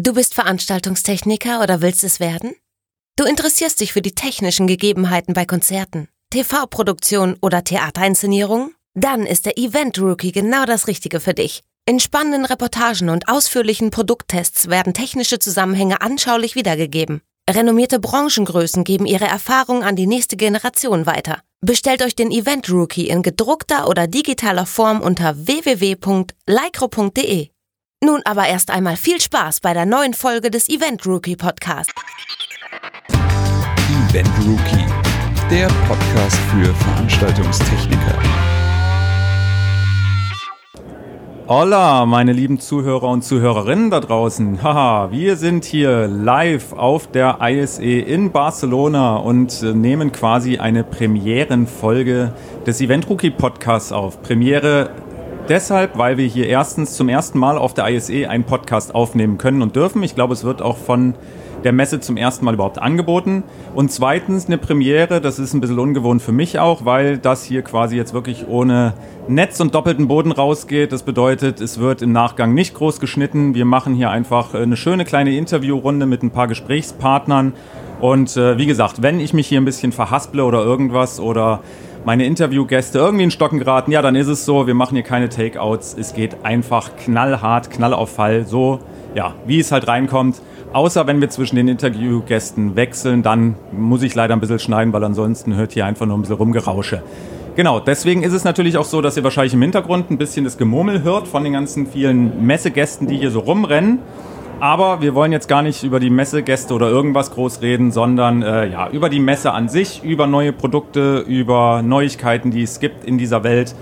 Du bist Veranstaltungstechniker oder willst es werden? Du interessierst dich für die technischen Gegebenheiten bei Konzerten, TV-Produktion oder Theaterinszenierungen? Dann ist der Event Rookie genau das Richtige für dich. In spannenden Reportagen und ausführlichen Produkttests werden technische Zusammenhänge anschaulich wiedergegeben. Renommierte Branchengrößen geben ihre Erfahrung an die nächste Generation weiter. Bestellt euch den Event Rookie in gedruckter oder digitaler Form unter www.lycro.de. Nun aber erst einmal viel Spaß bei der neuen Folge des Event Rookie Podcast. Event Rookie, der Podcast für Veranstaltungstechniker. Hola, meine lieben Zuhörer und Zuhörerinnen da draußen. Haha, wir sind hier live auf der ISE in Barcelona und äh, nehmen quasi eine Premierenfolge des Event Rookie Podcasts auf. Premiere deshalb, weil wir hier erstens zum ersten Mal auf der ISE einen Podcast aufnehmen können und dürfen. Ich glaube, es wird auch von der Messe zum ersten Mal überhaupt angeboten. Und zweitens eine Premiere, das ist ein bisschen ungewohnt für mich auch, weil das hier quasi jetzt wirklich ohne Netz und doppelten Boden rausgeht. Das bedeutet, es wird im Nachgang nicht groß geschnitten. Wir machen hier einfach eine schöne kleine Interviewrunde mit ein paar Gesprächspartnern. Und äh, wie gesagt, wenn ich mich hier ein bisschen verhasple oder irgendwas oder meine Interviewgäste irgendwie in Stocken geraten, ja, dann ist es so, wir machen hier keine Takeouts. Es geht einfach knallhart, knall auf Fall, so, ja, wie es halt reinkommt. Außer wenn wir zwischen den Interviewgästen wechseln, dann muss ich leider ein bisschen schneiden, weil ansonsten hört hier einfach nur ein bisschen Rumgerausche. Genau, deswegen ist es natürlich auch so, dass ihr wahrscheinlich im Hintergrund ein bisschen das Gemurmel hört von den ganzen vielen Messegästen, die hier so rumrennen. Aber wir wollen jetzt gar nicht über die Messegäste oder irgendwas groß reden, sondern äh, ja, über die Messe an sich, über neue Produkte, über Neuigkeiten, die es gibt in dieser Welt.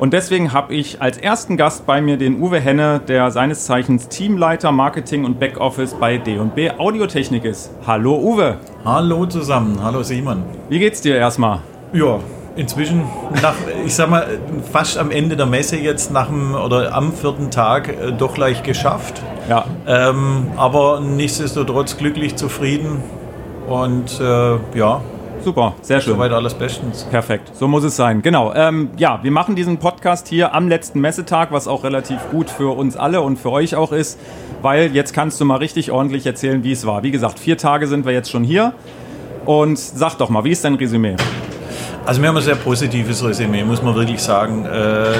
Und deswegen habe ich als ersten Gast bei mir den Uwe Henne, der seines Zeichens Teamleiter Marketing und Backoffice bei D&B Audiotechnik ist. Hallo Uwe. Hallo zusammen, hallo Simon. Wie geht's dir erstmal? Ja, inzwischen nach, ich sag mal, fast am Ende der Messe jetzt nach dem oder am vierten Tag äh, doch leicht geschafft. Ja. Ähm, aber nichtsdestotrotz glücklich, zufrieden und äh, ja, Super, sehr schön. Soweit alles bestens. Perfekt, so muss es sein. Genau. Ähm, ja, wir machen diesen Podcast hier am letzten Messetag, was auch relativ gut für uns alle und für euch auch ist, weil jetzt kannst du mal richtig ordentlich erzählen, wie es war. Wie gesagt, vier Tage sind wir jetzt schon hier. Und sag doch mal, wie ist dein Resümee? Also wir haben ein sehr positives Resümee, muss man wirklich sagen. Äh,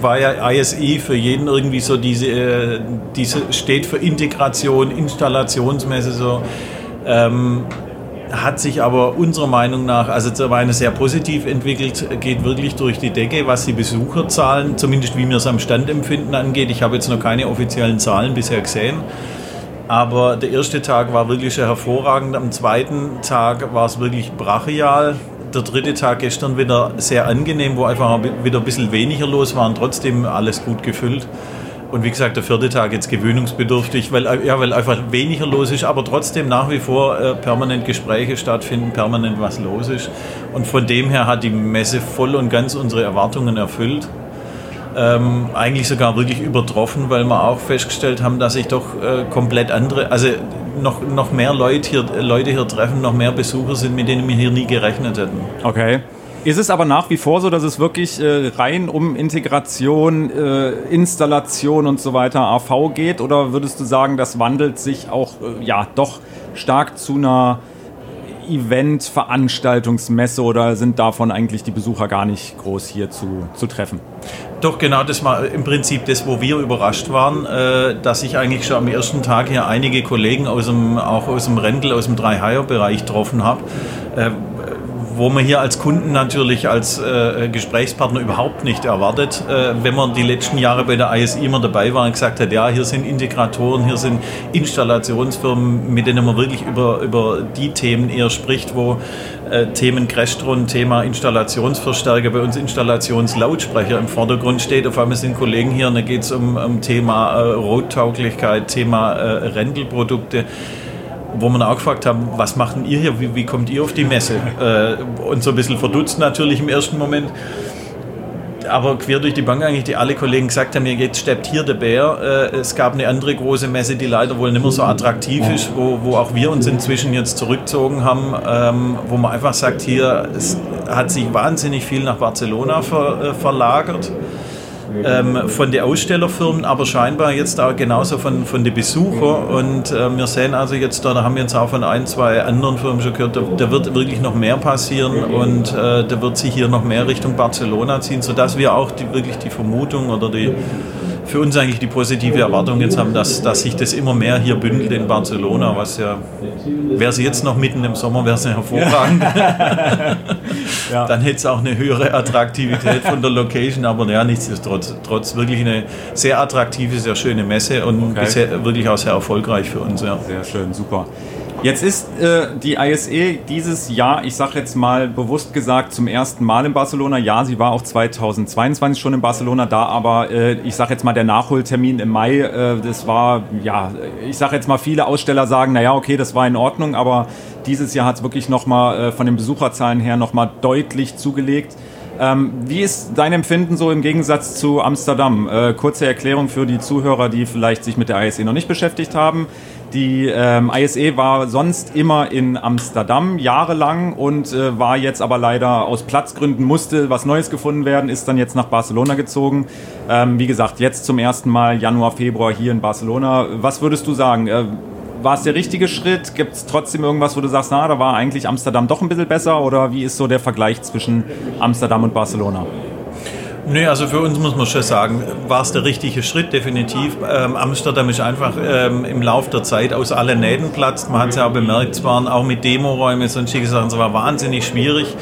war ja ISE für jeden irgendwie so diese, äh, diese steht für Integration, Installationsmesse so. Ähm, hat sich aber unserer Meinung nach, also zur Weine sehr positiv entwickelt, geht wirklich durch die Decke, was die Besucherzahlen, zumindest wie wir es am Stand empfinden, angeht. Ich habe jetzt noch keine offiziellen Zahlen bisher gesehen. Aber der erste Tag war wirklich hervorragend. Am zweiten Tag war es wirklich brachial. Der dritte Tag gestern wieder sehr angenehm, wo einfach wieder ein bisschen weniger los war und trotzdem alles gut gefüllt. Und wie gesagt, der vierte Tag jetzt gewöhnungsbedürftig, weil, ja, weil einfach weniger los ist, aber trotzdem nach wie vor äh, permanent Gespräche stattfinden, permanent was los ist. Und von dem her hat die Messe voll und ganz unsere Erwartungen erfüllt. Ähm, eigentlich sogar wirklich übertroffen, weil wir auch festgestellt haben, dass sich doch äh, komplett andere, also noch, noch mehr Leute hier, Leute hier treffen, noch mehr Besucher sind, mit denen wir hier nie gerechnet hätten. Okay. Ist es aber nach wie vor so, dass es wirklich äh, rein um Integration, äh, Installation und so weiter AV geht? Oder würdest du sagen, das wandelt sich auch äh, ja doch stark zu einer Event-Veranstaltungsmesse oder sind davon eigentlich die Besucher gar nicht groß hier zu, zu treffen? Doch, genau, das war im Prinzip das, wo wir überrascht waren, äh, dass ich eigentlich schon am ersten Tag hier einige Kollegen aus dem, auch aus dem Rental, aus dem 3-Hire-Bereich getroffen habe äh, wo man hier als Kunden natürlich als äh, Gesprächspartner überhaupt nicht erwartet. Äh, wenn man die letzten Jahre bei der ISI immer dabei war und gesagt hat, ja, hier sind Integratoren, hier sind Installationsfirmen, mit denen man wirklich über, über die Themen eher spricht, wo äh, Themen Crashtron, Thema Installationsverstärker, bei uns Installationslautsprecher im Vordergrund steht. Auf einmal sind Kollegen hier, und da geht es um, um Thema äh, Rottauglichkeit, Thema äh, Rendelprodukte wo wir auch gefragt haben, was macht ihr hier, wie, wie kommt ihr auf die Messe? Äh, und so ein bisschen verdutzt natürlich im ersten Moment. Aber quer durch die Bank eigentlich, die alle Kollegen gesagt haben, jetzt steppt hier der Bär. Äh, es gab eine andere große Messe, die leider wohl nicht mehr so attraktiv ist, wo, wo auch wir uns inzwischen jetzt zurückgezogen haben, ähm, wo man einfach sagt, hier es hat sich wahnsinnig viel nach Barcelona ver, äh, verlagert. Ähm, von den Ausstellerfirmen, aber scheinbar jetzt auch genauso von, von den Besuchern. Und äh, wir sehen also jetzt, da, da haben wir jetzt auch von ein, zwei anderen Firmen schon gehört, da, da wird wirklich noch mehr passieren und äh, da wird sich hier noch mehr Richtung Barcelona ziehen, sodass wir auch die, wirklich die Vermutung oder die für uns eigentlich die positive Erwartung jetzt haben, dass, dass sich das immer mehr hier bündelt in Barcelona, was ja, wäre es jetzt noch mitten im Sommer, wäre es ja hervorragend. ja. Dann hätte es auch eine höhere Attraktivität von der Location, aber ja, nichtsdestotrotz trotz wirklich eine sehr attraktive, sehr schöne Messe und okay. bisher wirklich auch sehr erfolgreich für uns. Ja. Sehr schön, super. Jetzt ist äh, die ISE dieses Jahr, ich sage jetzt mal bewusst gesagt, zum ersten Mal in Barcelona. Ja, sie war auch 2022 schon in Barcelona da, aber äh, ich sage jetzt mal der Nachholtermin im Mai, äh, das war, ja, ich sage jetzt mal, viele Aussteller sagen, naja, okay, das war in Ordnung, aber dieses Jahr hat es wirklich nochmal äh, von den Besucherzahlen her nochmal deutlich zugelegt. Ähm, wie ist dein Empfinden so im Gegensatz zu Amsterdam? Äh, kurze Erklärung für die Zuhörer, die vielleicht sich mit der ISE noch nicht beschäftigt haben. Die ähm, ISE war sonst immer in Amsterdam jahrelang und äh, war jetzt aber leider aus Platzgründen musste was Neues gefunden werden, ist dann jetzt nach Barcelona gezogen. Ähm, wie gesagt, jetzt zum ersten Mal Januar, Februar hier in Barcelona. Was würdest du sagen? Äh, war es der richtige Schritt? Gibt es trotzdem irgendwas, wo du sagst, na, da war eigentlich Amsterdam doch ein bisschen besser? Oder wie ist so der Vergleich zwischen Amsterdam und Barcelona? Nee, also für uns muss man schon sagen, war es der richtige Schritt, definitiv. Ähm, Amsterdam ist einfach ähm, im Laufe der Zeit aus allen Nähten platzt. Man hat es ja auch bemerkt, es waren auch mit Demoräumen, sonstige Sachen, es war wahnsinnig schwierig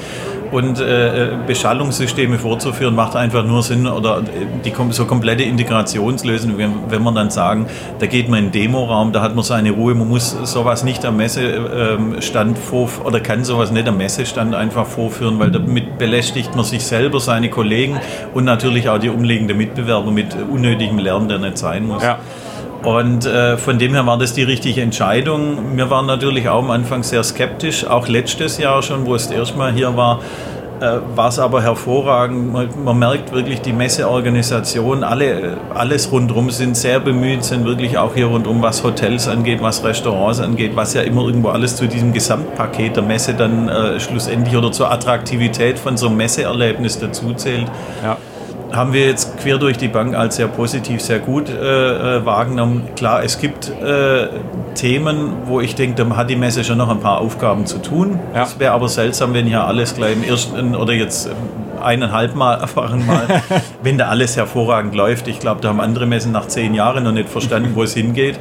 und äh, Beschallungssysteme vorzuführen, macht einfach nur Sinn oder die so komplette Integrationslösung, wenn, wenn man dann sagen, da geht man in den Demoraum, da hat man seine Ruhe, man muss sowas nicht am Messestand ähm, vor oder kann sowas nicht am Messestand einfach vorführen, weil damit belästigt man sich selber, seine Kollegen und natürlich auch die umliegenden Mitbewerber mit unnötigem Lärm, der nicht sein muss. Ja. Und äh, von dem her war das die richtige Entscheidung. Wir waren natürlich auch am Anfang sehr skeptisch, auch letztes Jahr schon, wo es erstmal hier war, äh, war es aber hervorragend. Man, man, merkt wirklich, die Messeorganisation, alle, alles rundherum sind sehr bemüht, sind wirklich auch hier rundum, was Hotels angeht, was Restaurants angeht, was ja immer irgendwo alles zu diesem Gesamtpaket der Messe dann äh, schlussendlich oder zur Attraktivität von so einem Messeerlebnis dazuzählt. Ja haben wir jetzt quer durch die Bank als sehr positiv, sehr gut äh, äh, wahrgenommen. Klar, es gibt äh, Themen, wo ich denke, da hat die Messe schon noch ein paar Aufgaben zu tun. Ja. Es wäre aber seltsam, wenn hier alles gleich im ersten oder jetzt eineinhalb Mal erfahren mal, wenn da alles hervorragend läuft. Ich glaube, da haben andere Messen nach zehn Jahren noch nicht verstanden, wo es hingeht.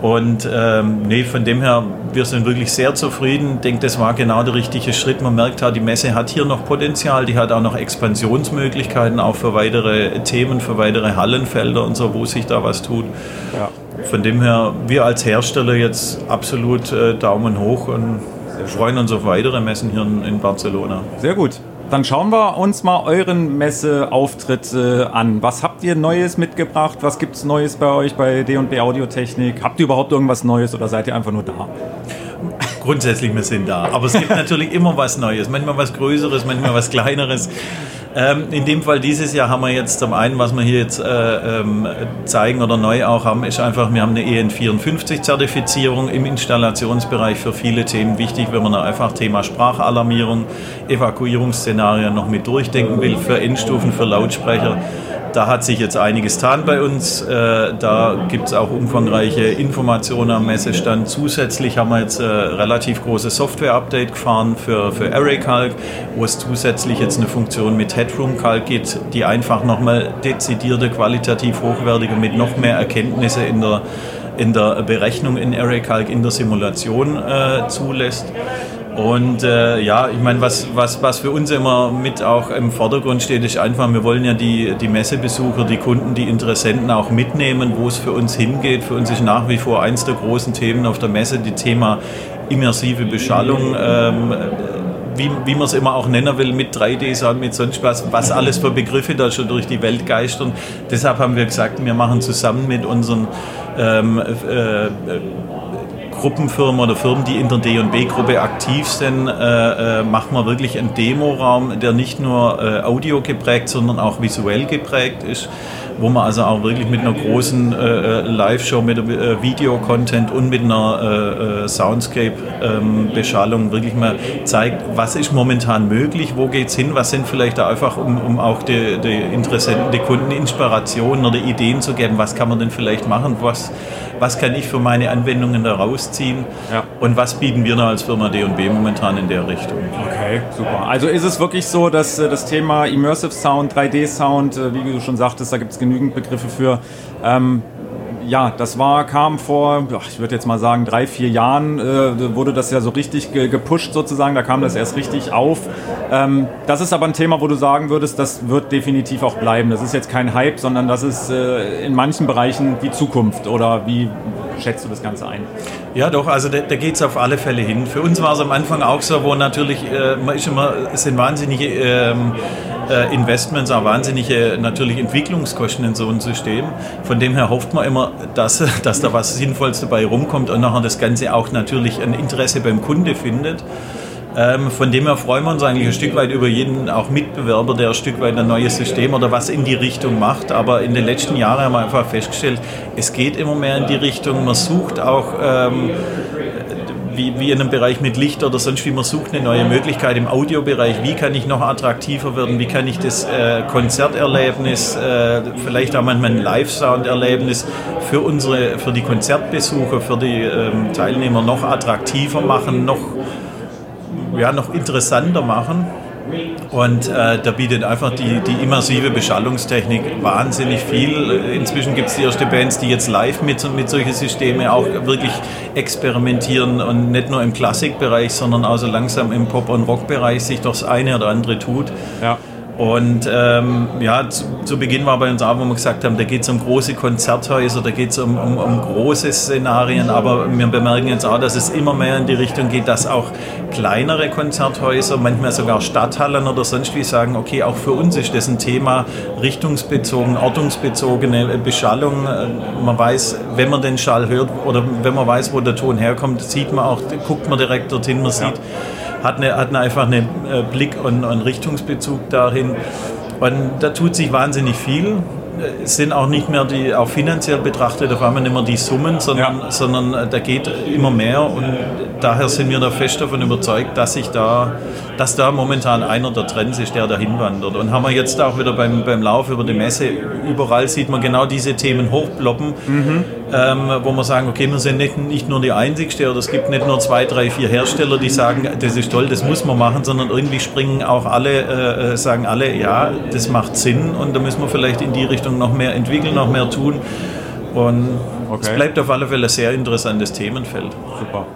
Und ähm, nee, von dem her, wir sind wirklich sehr zufrieden. Ich denke, das war genau der richtige Schritt. Man merkt halt, die Messe hat hier noch Potenzial, die hat auch noch Expansionsmöglichkeiten, auch für weitere Themen, für weitere Hallenfelder und so, wo sich da was tut. Ja. Von dem her, wir als Hersteller jetzt absolut äh, Daumen hoch und freuen uns auf weitere Messen hier in, in Barcelona. Sehr gut. Dann schauen wir uns mal euren Messeauftritt äh, an. Was habt ihr Neues mitgebracht? Was gibt es Neues bei euch bei D&B Audiotechnik? Habt ihr überhaupt irgendwas Neues oder seid ihr einfach nur da? Grundsätzlich, wir sind da. Aber es gibt natürlich immer was Neues. Manchmal was Größeres, manchmal was Kleineres. Ähm, in dem Fall dieses Jahr haben wir jetzt zum einen, was wir hier jetzt äh, ähm, zeigen oder neu auch haben, ist einfach, wir haben eine EN54-Zertifizierung im Installationsbereich für viele Themen wichtig, wenn man einfach Thema Sprachalarmierung, Evakuierungsszenarien noch mit durchdenken will, für Endstufen, für Lautsprecher da hat sich jetzt einiges getan bei uns. Äh, da gibt es auch umfangreiche Informationen am Messestand. Zusätzlich haben wir jetzt ein äh, relativ großes Software-Update gefahren für, für ArrayCalc, wo es zusätzlich jetzt eine Funktion mit Headroom-Calc gibt, die einfach nochmal dezidierte, qualitativ hochwertige mit noch mehr Erkenntnisse in der, in der Berechnung in ArrayCalc, in der Simulation äh, zulässt. Und äh, ja, ich meine, was, was, was für uns immer mit auch im Vordergrund steht, ist einfach, wir wollen ja die, die Messebesucher, die Kunden, die Interessenten auch mitnehmen, wo es für uns hingeht. Für uns ist nach wie vor eins der großen Themen auf der Messe die Thema immersive Beschallung. Ähm, wie, wie man es immer auch nennen will, mit 3D-Sound, mit sonst was, was alles für Begriffe da schon durch die Welt geistern. Deshalb haben wir gesagt, wir machen zusammen mit unseren ähm, äh, Gruppenfirmen oder Firmen, die in der D&B-Gruppe aktiv sind, äh, äh, machen wir wirklich einen Demoraum, der nicht nur äh, audio geprägt, sondern auch visuell geprägt ist wo man also auch wirklich mit einer großen äh, Live-Show, mit äh, Video-Content und mit einer äh, Soundscape-Beschallung ähm, wirklich mal zeigt, was ist momentan möglich, wo geht es hin, was sind vielleicht da einfach, um, um auch die, die Interessenten, die Kunden Inspirationen oder Ideen zu geben, was kann man denn vielleicht machen, was, was kann ich für meine Anwendungen da rausziehen ja. und was bieten wir da als Firma D&B momentan in der Richtung. Okay, super. Also ist es wirklich so, dass äh, das Thema Immersive Sound, 3D-Sound, äh, wie du schon sagtest, da gibt es genügend Begriffe für, ähm, ja, das war, kam vor, ich würde jetzt mal sagen, drei, vier Jahren äh, wurde das ja so richtig ge gepusht sozusagen, da kam das erst richtig auf. Ähm, das ist aber ein Thema, wo du sagen würdest, das wird definitiv auch bleiben. Das ist jetzt kein Hype, sondern das ist äh, in manchen Bereichen die Zukunft oder wie schätzt du das Ganze ein? Ja, doch, also da, da geht es auf alle Fälle hin. Für uns war es am Anfang auch so, wo natürlich, äh, man ist immer, es sind wahnsinnige ähm, äh, Investments, auch wahnsinnige natürlich Entwicklungskosten in so einem System. Von dem her hofft man immer, dass, dass da was Sinnvolles dabei rumkommt und nachher das Ganze auch natürlich ein Interesse beim Kunde findet. Ähm, von dem her freuen wir uns eigentlich ein Stück weit über jeden auch Mitbewerber, der ein Stück weit ein neues System oder was in die Richtung macht. Aber in den letzten Jahren haben wir einfach festgestellt, es geht immer mehr in die Richtung. Man sucht auch ähm, wie, wie in einem Bereich mit Licht oder sonst wie man sucht eine neue Möglichkeit im Audiobereich. Wie kann ich noch attraktiver werden? Wie kann ich das äh, Konzerterlebnis, äh, vielleicht auch manchmal ein Live-Sound-Erlebnis für für die Konzertbesucher, für die ähm, Teilnehmer noch attraktiver machen, noch, ja, noch interessanter machen? Und äh, da bietet einfach die, die immersive Beschallungstechnik wahnsinnig viel. Inzwischen gibt es die erste Bands, die jetzt live mit, mit solchen Systemen auch wirklich experimentieren und nicht nur im Klassikbereich, sondern auch so langsam im Pop- und Rockbereich sich doch das eine oder andere tut. Ja. Und ähm, ja, zu, zu, Beginn war bei uns auch, wo wir gesagt haben, da geht es um große Konzerthäuser, da geht es um, um, um, große Szenarien, aber wir bemerken jetzt auch, dass es immer mehr in die Richtung geht, dass auch kleinere Konzerthäuser, manchmal sogar Stadthallen oder sonst wie sagen, okay, auch für uns ist das ein Thema, richtungsbezogen, ortungsbezogene Beschallung. Man weiß, wenn man den Schall hört oder wenn man weiß, wo der Ton herkommt, sieht man auch, guckt man direkt dorthin, man sieht, ja hat, eine, hat eine einfach einen äh, Blick und einen Richtungsbezug dahin. Und da tut sich wahnsinnig viel. Es sind auch nicht mehr die, auch finanziell betrachtet, auf einmal nicht mehr die Summen, sondern, ja. sondern äh, da geht immer mehr und daher sind wir da fest davon überzeugt, dass sich da, dass da momentan einer der Trends ist, der dahin wandert. Und haben wir jetzt auch wieder beim, beim Lauf über die Messe, überall sieht man genau diese Themen hochploppen, mhm. Ähm, wo wir sagen, okay, wir sind nicht, nicht nur die Einzigste oder es gibt nicht nur zwei, drei, vier Hersteller, die sagen, das ist toll, das muss man machen, sondern irgendwie springen auch alle, äh, äh sagen alle, ja, das macht Sinn und da müssen wir vielleicht in die Richtung noch mehr entwickeln, noch mehr tun. Und okay. es bleibt auf alle Fälle ein sehr interessantes Themenfeld. Super.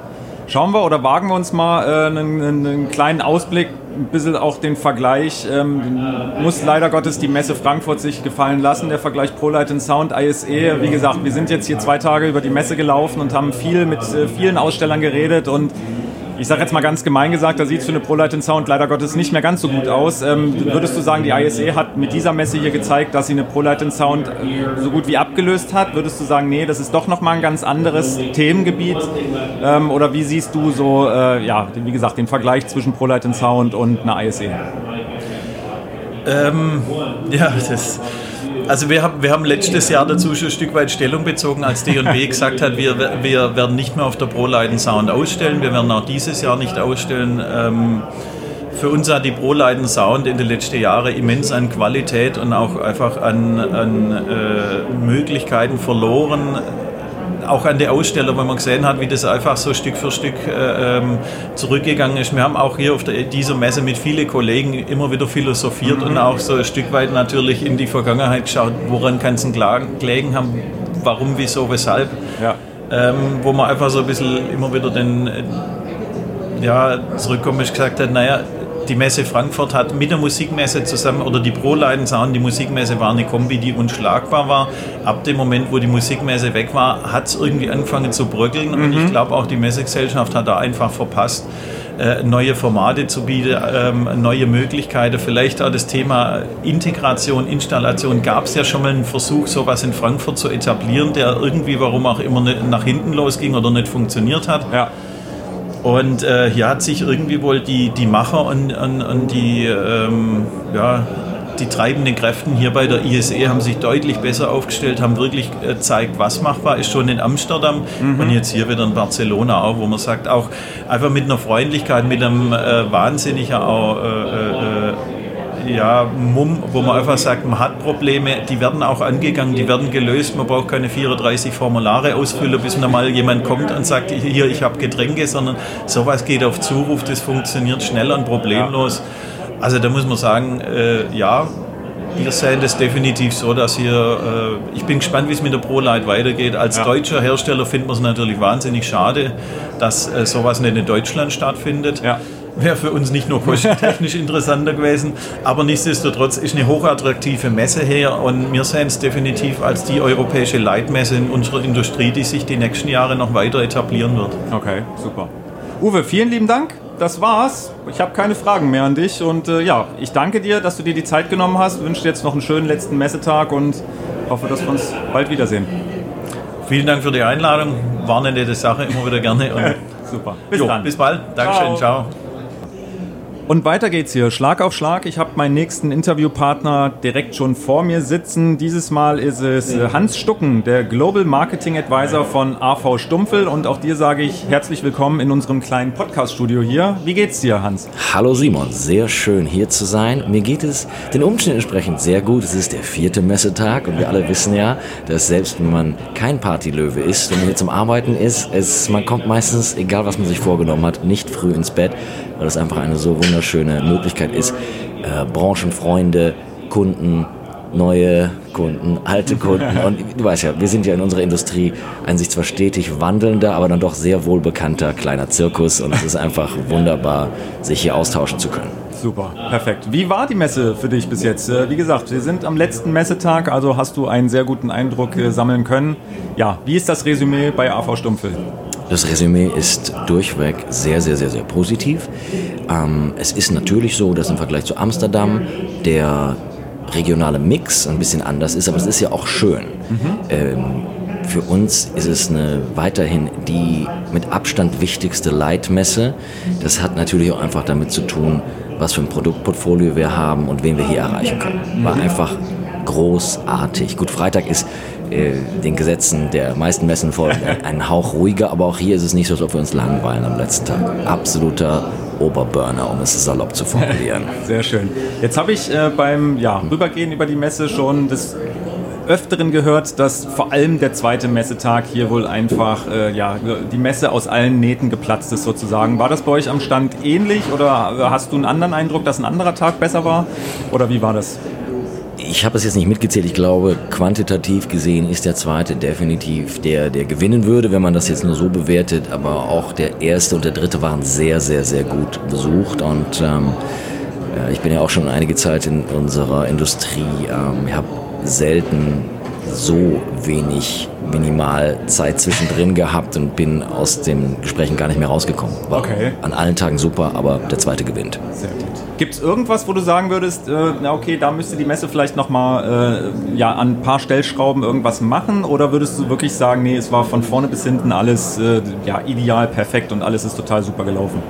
Schauen wir oder wagen wir uns mal äh, einen, einen, kleinen Ausblick, ein bisschen auch den Vergleich. Ähm, muss leider Gottes die Messe Frankfurt sich gefallen lassen, der Vergleich ProLight Sound, ISE. Wie gesagt, wir sind jetzt hier zwei Tage über die Messe gelaufen und haben viel mit äh, vielen Ausstellern geredet und ich sage jetzt mal ganz gemein gesagt, da sieht es für eine ProLight Sound leider Gottes nicht mehr ganz so gut aus. Ähm, würdest du sagen, die ISE hat mit dieser Messe hier gezeigt, dass sie eine ProLight Sound äh, so gut wie abgelöst hat? Würdest du sagen, nee, das ist doch nochmal ein ganz anderes Themengebiet? Ähm, oder wie siehst du so, äh, ja, wie gesagt, den Vergleich zwischen ProLight Sound und einer ISE? Ähm, ja, das also wir haben, wir haben letztes Jahr dazu schon ein Stück weit Stellung bezogen, als D&B gesagt hat, wir, wir werden nicht mehr auf der ProLeiden Sound ausstellen, wir werden auch dieses Jahr nicht ausstellen. Ähm, für uns hat die ProLeiden Sound in den letzten Jahren immens an Qualität und auch einfach an, an äh, Möglichkeiten verloren, auch an die Aussteller, weil man gesehen hat, wie das einfach so Stück für Stück äh, ähm, zurückgegangen ist. Wir haben auch hier auf der, dieser Messe mit vielen Kollegen immer wieder philosophiert mhm. und auch so ein Stück weit natürlich in die Vergangenheit geschaut, woran kann es gelegen haben, warum, wieso, weshalb. Ja. Ähm, wo man einfach so ein bisschen immer wieder den, äh, ja, zurückkommen ist, gesagt hat, naja, die Messe Frankfurt hat mit der Musikmesse zusammen, oder die ProLeiden Sound, die Musikmesse war eine Kombi, die unschlagbar war. Ab dem Moment, wo die Musikmesse weg war, hat es irgendwie angefangen zu bröckeln. Mhm. Und ich glaube auch, die Messegesellschaft hat da einfach verpasst, äh, neue Formate zu bieten, ähm, neue Möglichkeiten. Vielleicht auch das Thema Integration, Installation. Gab es ja schon mal einen Versuch, sowas in Frankfurt zu etablieren, der irgendwie, warum auch immer, nach hinten losging oder nicht funktioniert hat. Ja. Und äh, hier hat sich irgendwie wohl die, die Macher und, und, und die, ähm, ja, die treibenden Kräfte hier bei der ISE haben sich deutlich besser aufgestellt, haben wirklich gezeigt, was machbar ist, schon in Amsterdam mhm. und jetzt hier wieder in Barcelona auch, wo man sagt, auch einfach mit einer Freundlichkeit, mit einem äh, wahnsinnigen auch, äh, äh, ja, Mumm, wo man einfach sagt, man hat Probleme, die werden auch angegangen, die werden gelöst. Man braucht keine 34 Formulare ausfüllen, bis dann mal jemand kommt und sagt, hier, ich habe Getränke, sondern sowas geht auf Zuruf, das funktioniert schnell und problemlos. Also da muss man sagen, äh, ja, wir sehen das definitiv so, dass hier, äh, ich bin gespannt, wie es mit der ProLight weitergeht. Als ja. deutscher Hersteller findet man es natürlich wahnsinnig schade, dass äh, sowas nicht in Deutschland stattfindet. Ja wäre für uns nicht nur kostentechnisch interessanter gewesen, aber nichtsdestotrotz ist eine hochattraktive Messe her und wir sehen es definitiv als die europäische Leitmesse in unserer Industrie, die sich die nächsten Jahre noch weiter etablieren wird. Okay, super. Uwe, vielen lieben Dank. Das war's. Ich habe keine Fragen mehr an dich und äh, ja, ich danke dir, dass du dir die Zeit genommen hast. Wünsche dir jetzt noch einen schönen letzten Messetag und hoffe, dass wir uns bald wiedersehen. Vielen Dank für die Einladung. War eine nette Sache, immer wieder gerne. Super. Bis jo, dann. Bis bald. Dankeschön. Ciao. Ciao. Und weiter geht's hier, Schlag auf Schlag. Ich habe meinen nächsten Interviewpartner direkt schon vor mir sitzen. Dieses Mal ist es äh, Hans Stucken, der Global Marketing Advisor von AV Stumpfel. Und auch dir sage ich herzlich willkommen in unserem kleinen Podcast-Studio hier. Wie geht's dir, Hans? Hallo Simon, sehr schön hier zu sein. Mir geht es den Umständen entsprechend sehr gut. Es ist der vierte Messetag und wir alle wissen ja, dass selbst wenn man kein Partylöwe ist, wenn man hier zum Arbeiten ist, es, man kommt meistens, egal was man sich vorgenommen hat, nicht früh ins Bett weil das einfach eine so wunderschöne Möglichkeit ist, äh, Branchenfreunde, Kunden, neue Kunden, alte Kunden. Und du weißt ja, wir sind ja in unserer Industrie ein sich zwar stetig wandelnder, aber dann doch sehr wohlbekannter kleiner Zirkus. Und es ist einfach wunderbar, sich hier austauschen zu können. Super, perfekt. Wie war die Messe für dich bis jetzt? Äh, wie gesagt, wir sind am letzten Messetag, also hast du einen sehr guten Eindruck äh, sammeln können. Ja, wie ist das Resümee bei AV Stumpfel? Das Resümee ist durchweg sehr, sehr, sehr, sehr positiv. Ähm, es ist natürlich so, dass im Vergleich zu Amsterdam der regionale Mix ein bisschen anders ist, aber es ist ja auch schön. Mhm. Ähm, für uns ist es eine weiterhin die mit Abstand wichtigste Leitmesse. Das hat natürlich auch einfach damit zu tun, was für ein Produktportfolio wir haben und wen wir hier erreichen können. War einfach großartig. Gut, Freitag ist äh, den Gesetzen der meisten Messen folgen, ein Hauch ruhiger, aber auch hier ist es nicht so, als ob wir uns langweilen am letzten Tag. Absoluter Oberburner, um es salopp zu formulieren. Sehr schön. Jetzt habe ich äh, beim ja, Rübergehen über die Messe schon das Öfteren gehört, dass vor allem der zweite Messetag hier wohl einfach äh, ja, die Messe aus allen Nähten geplatzt ist sozusagen. War das bei euch am Stand ähnlich oder hast du einen anderen Eindruck, dass ein anderer Tag besser war? Oder wie war das? Ich habe es jetzt nicht mitgezählt. Ich glaube, quantitativ gesehen ist der zweite definitiv der, der gewinnen würde, wenn man das jetzt nur so bewertet. Aber auch der erste und der dritte waren sehr, sehr, sehr gut besucht. Und ähm, äh, ich bin ja auch schon einige Zeit in unserer Industrie. Ähm, ich habe selten so wenig minimal Zeit zwischendrin gehabt und bin aus den Gesprächen gar nicht mehr rausgekommen. War okay. an allen Tagen super, aber der zweite gewinnt. Sehr gut. Gibt es irgendwas, wo du sagen würdest, äh, na okay, da müsste die Messe vielleicht nochmal äh, ja, an ein paar Stellschrauben irgendwas machen? Oder würdest du wirklich sagen, nee, es war von vorne bis hinten alles äh, ja, ideal, perfekt und alles ist total super gelaufen?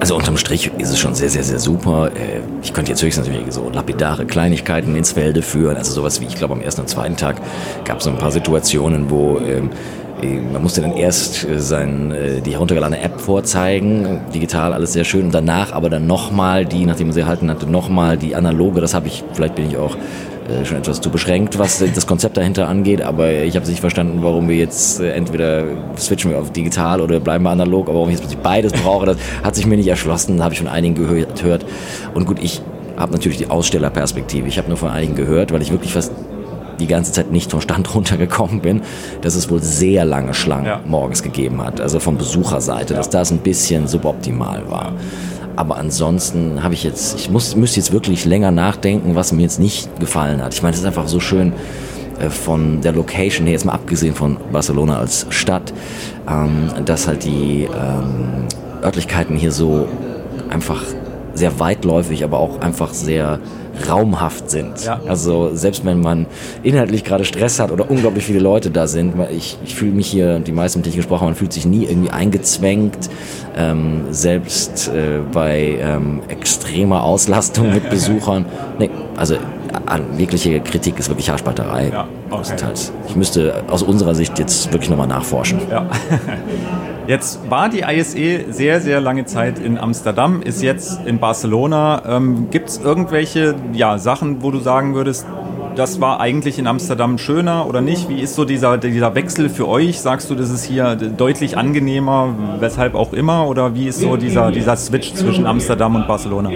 Also unterm Strich ist es schon sehr, sehr, sehr super. Äh, ich könnte jetzt höchstens so lapidare Kleinigkeiten ins Felde führen. Also sowas wie, ich glaube, am ersten und zweiten Tag gab es so ein paar Situationen, wo ähm, äh, man musste dann erst äh, sein, die heruntergeladene App vorzeigen, digital alles sehr schön, und danach aber dann nochmal die, nachdem man sie erhalten hatte, nochmal die analoge, das habe ich, vielleicht bin ich auch äh, schon etwas zu beschränkt, was das Konzept dahinter angeht, aber ich habe nicht verstanden, warum wir jetzt äh, entweder switchen wir auf digital oder bleiben wir analog, aber warum ich jetzt beides brauche, das hat sich mir nicht erschlossen, habe ich von einigen gehört. Und gut, ich habe natürlich die Ausstellerperspektive. Ich habe nur von einigen gehört, weil ich wirklich fast die ganze Zeit nicht vom Stand runtergekommen bin, dass es wohl sehr lange Schlangen ja. morgens gegeben hat, also von Besucherseite, ja. dass das ein bisschen suboptimal war. Aber ansonsten habe ich jetzt, ich muss, müsste jetzt wirklich länger nachdenken, was mir jetzt nicht gefallen hat. Ich meine, es ist einfach so schön äh, von der Location her, jetzt mal abgesehen von Barcelona als Stadt, ähm, dass halt die ähm, Örtlichkeiten hier so einfach sehr weitläufig, aber auch einfach sehr raumhaft sind. Ja. Also selbst wenn man inhaltlich gerade Stress hat oder unglaublich viele Leute da sind, ich, ich fühle mich hier, die meisten, mit denen ich gesprochen habe, man fühlt sich nie irgendwie eingezwängt, ähm, selbst äh, bei ähm, extremer Auslastung mit Besuchern. Nee, also an wirkliche Kritik ist wirklich Haarspalterei. Ja, okay. größtenteils. Ich müsste aus unserer Sicht jetzt wirklich nochmal nachforschen. Ja. Jetzt war die ISE sehr, sehr lange Zeit in Amsterdam, ist jetzt in Barcelona. Ähm, Gibt es irgendwelche ja, Sachen, wo du sagen würdest, das war eigentlich in Amsterdam schöner oder nicht? Wie ist so dieser, dieser Wechsel für euch? Sagst du, das ist hier deutlich angenehmer, weshalb auch immer? Oder wie ist so dieser, dieser Switch zwischen Amsterdam und Barcelona?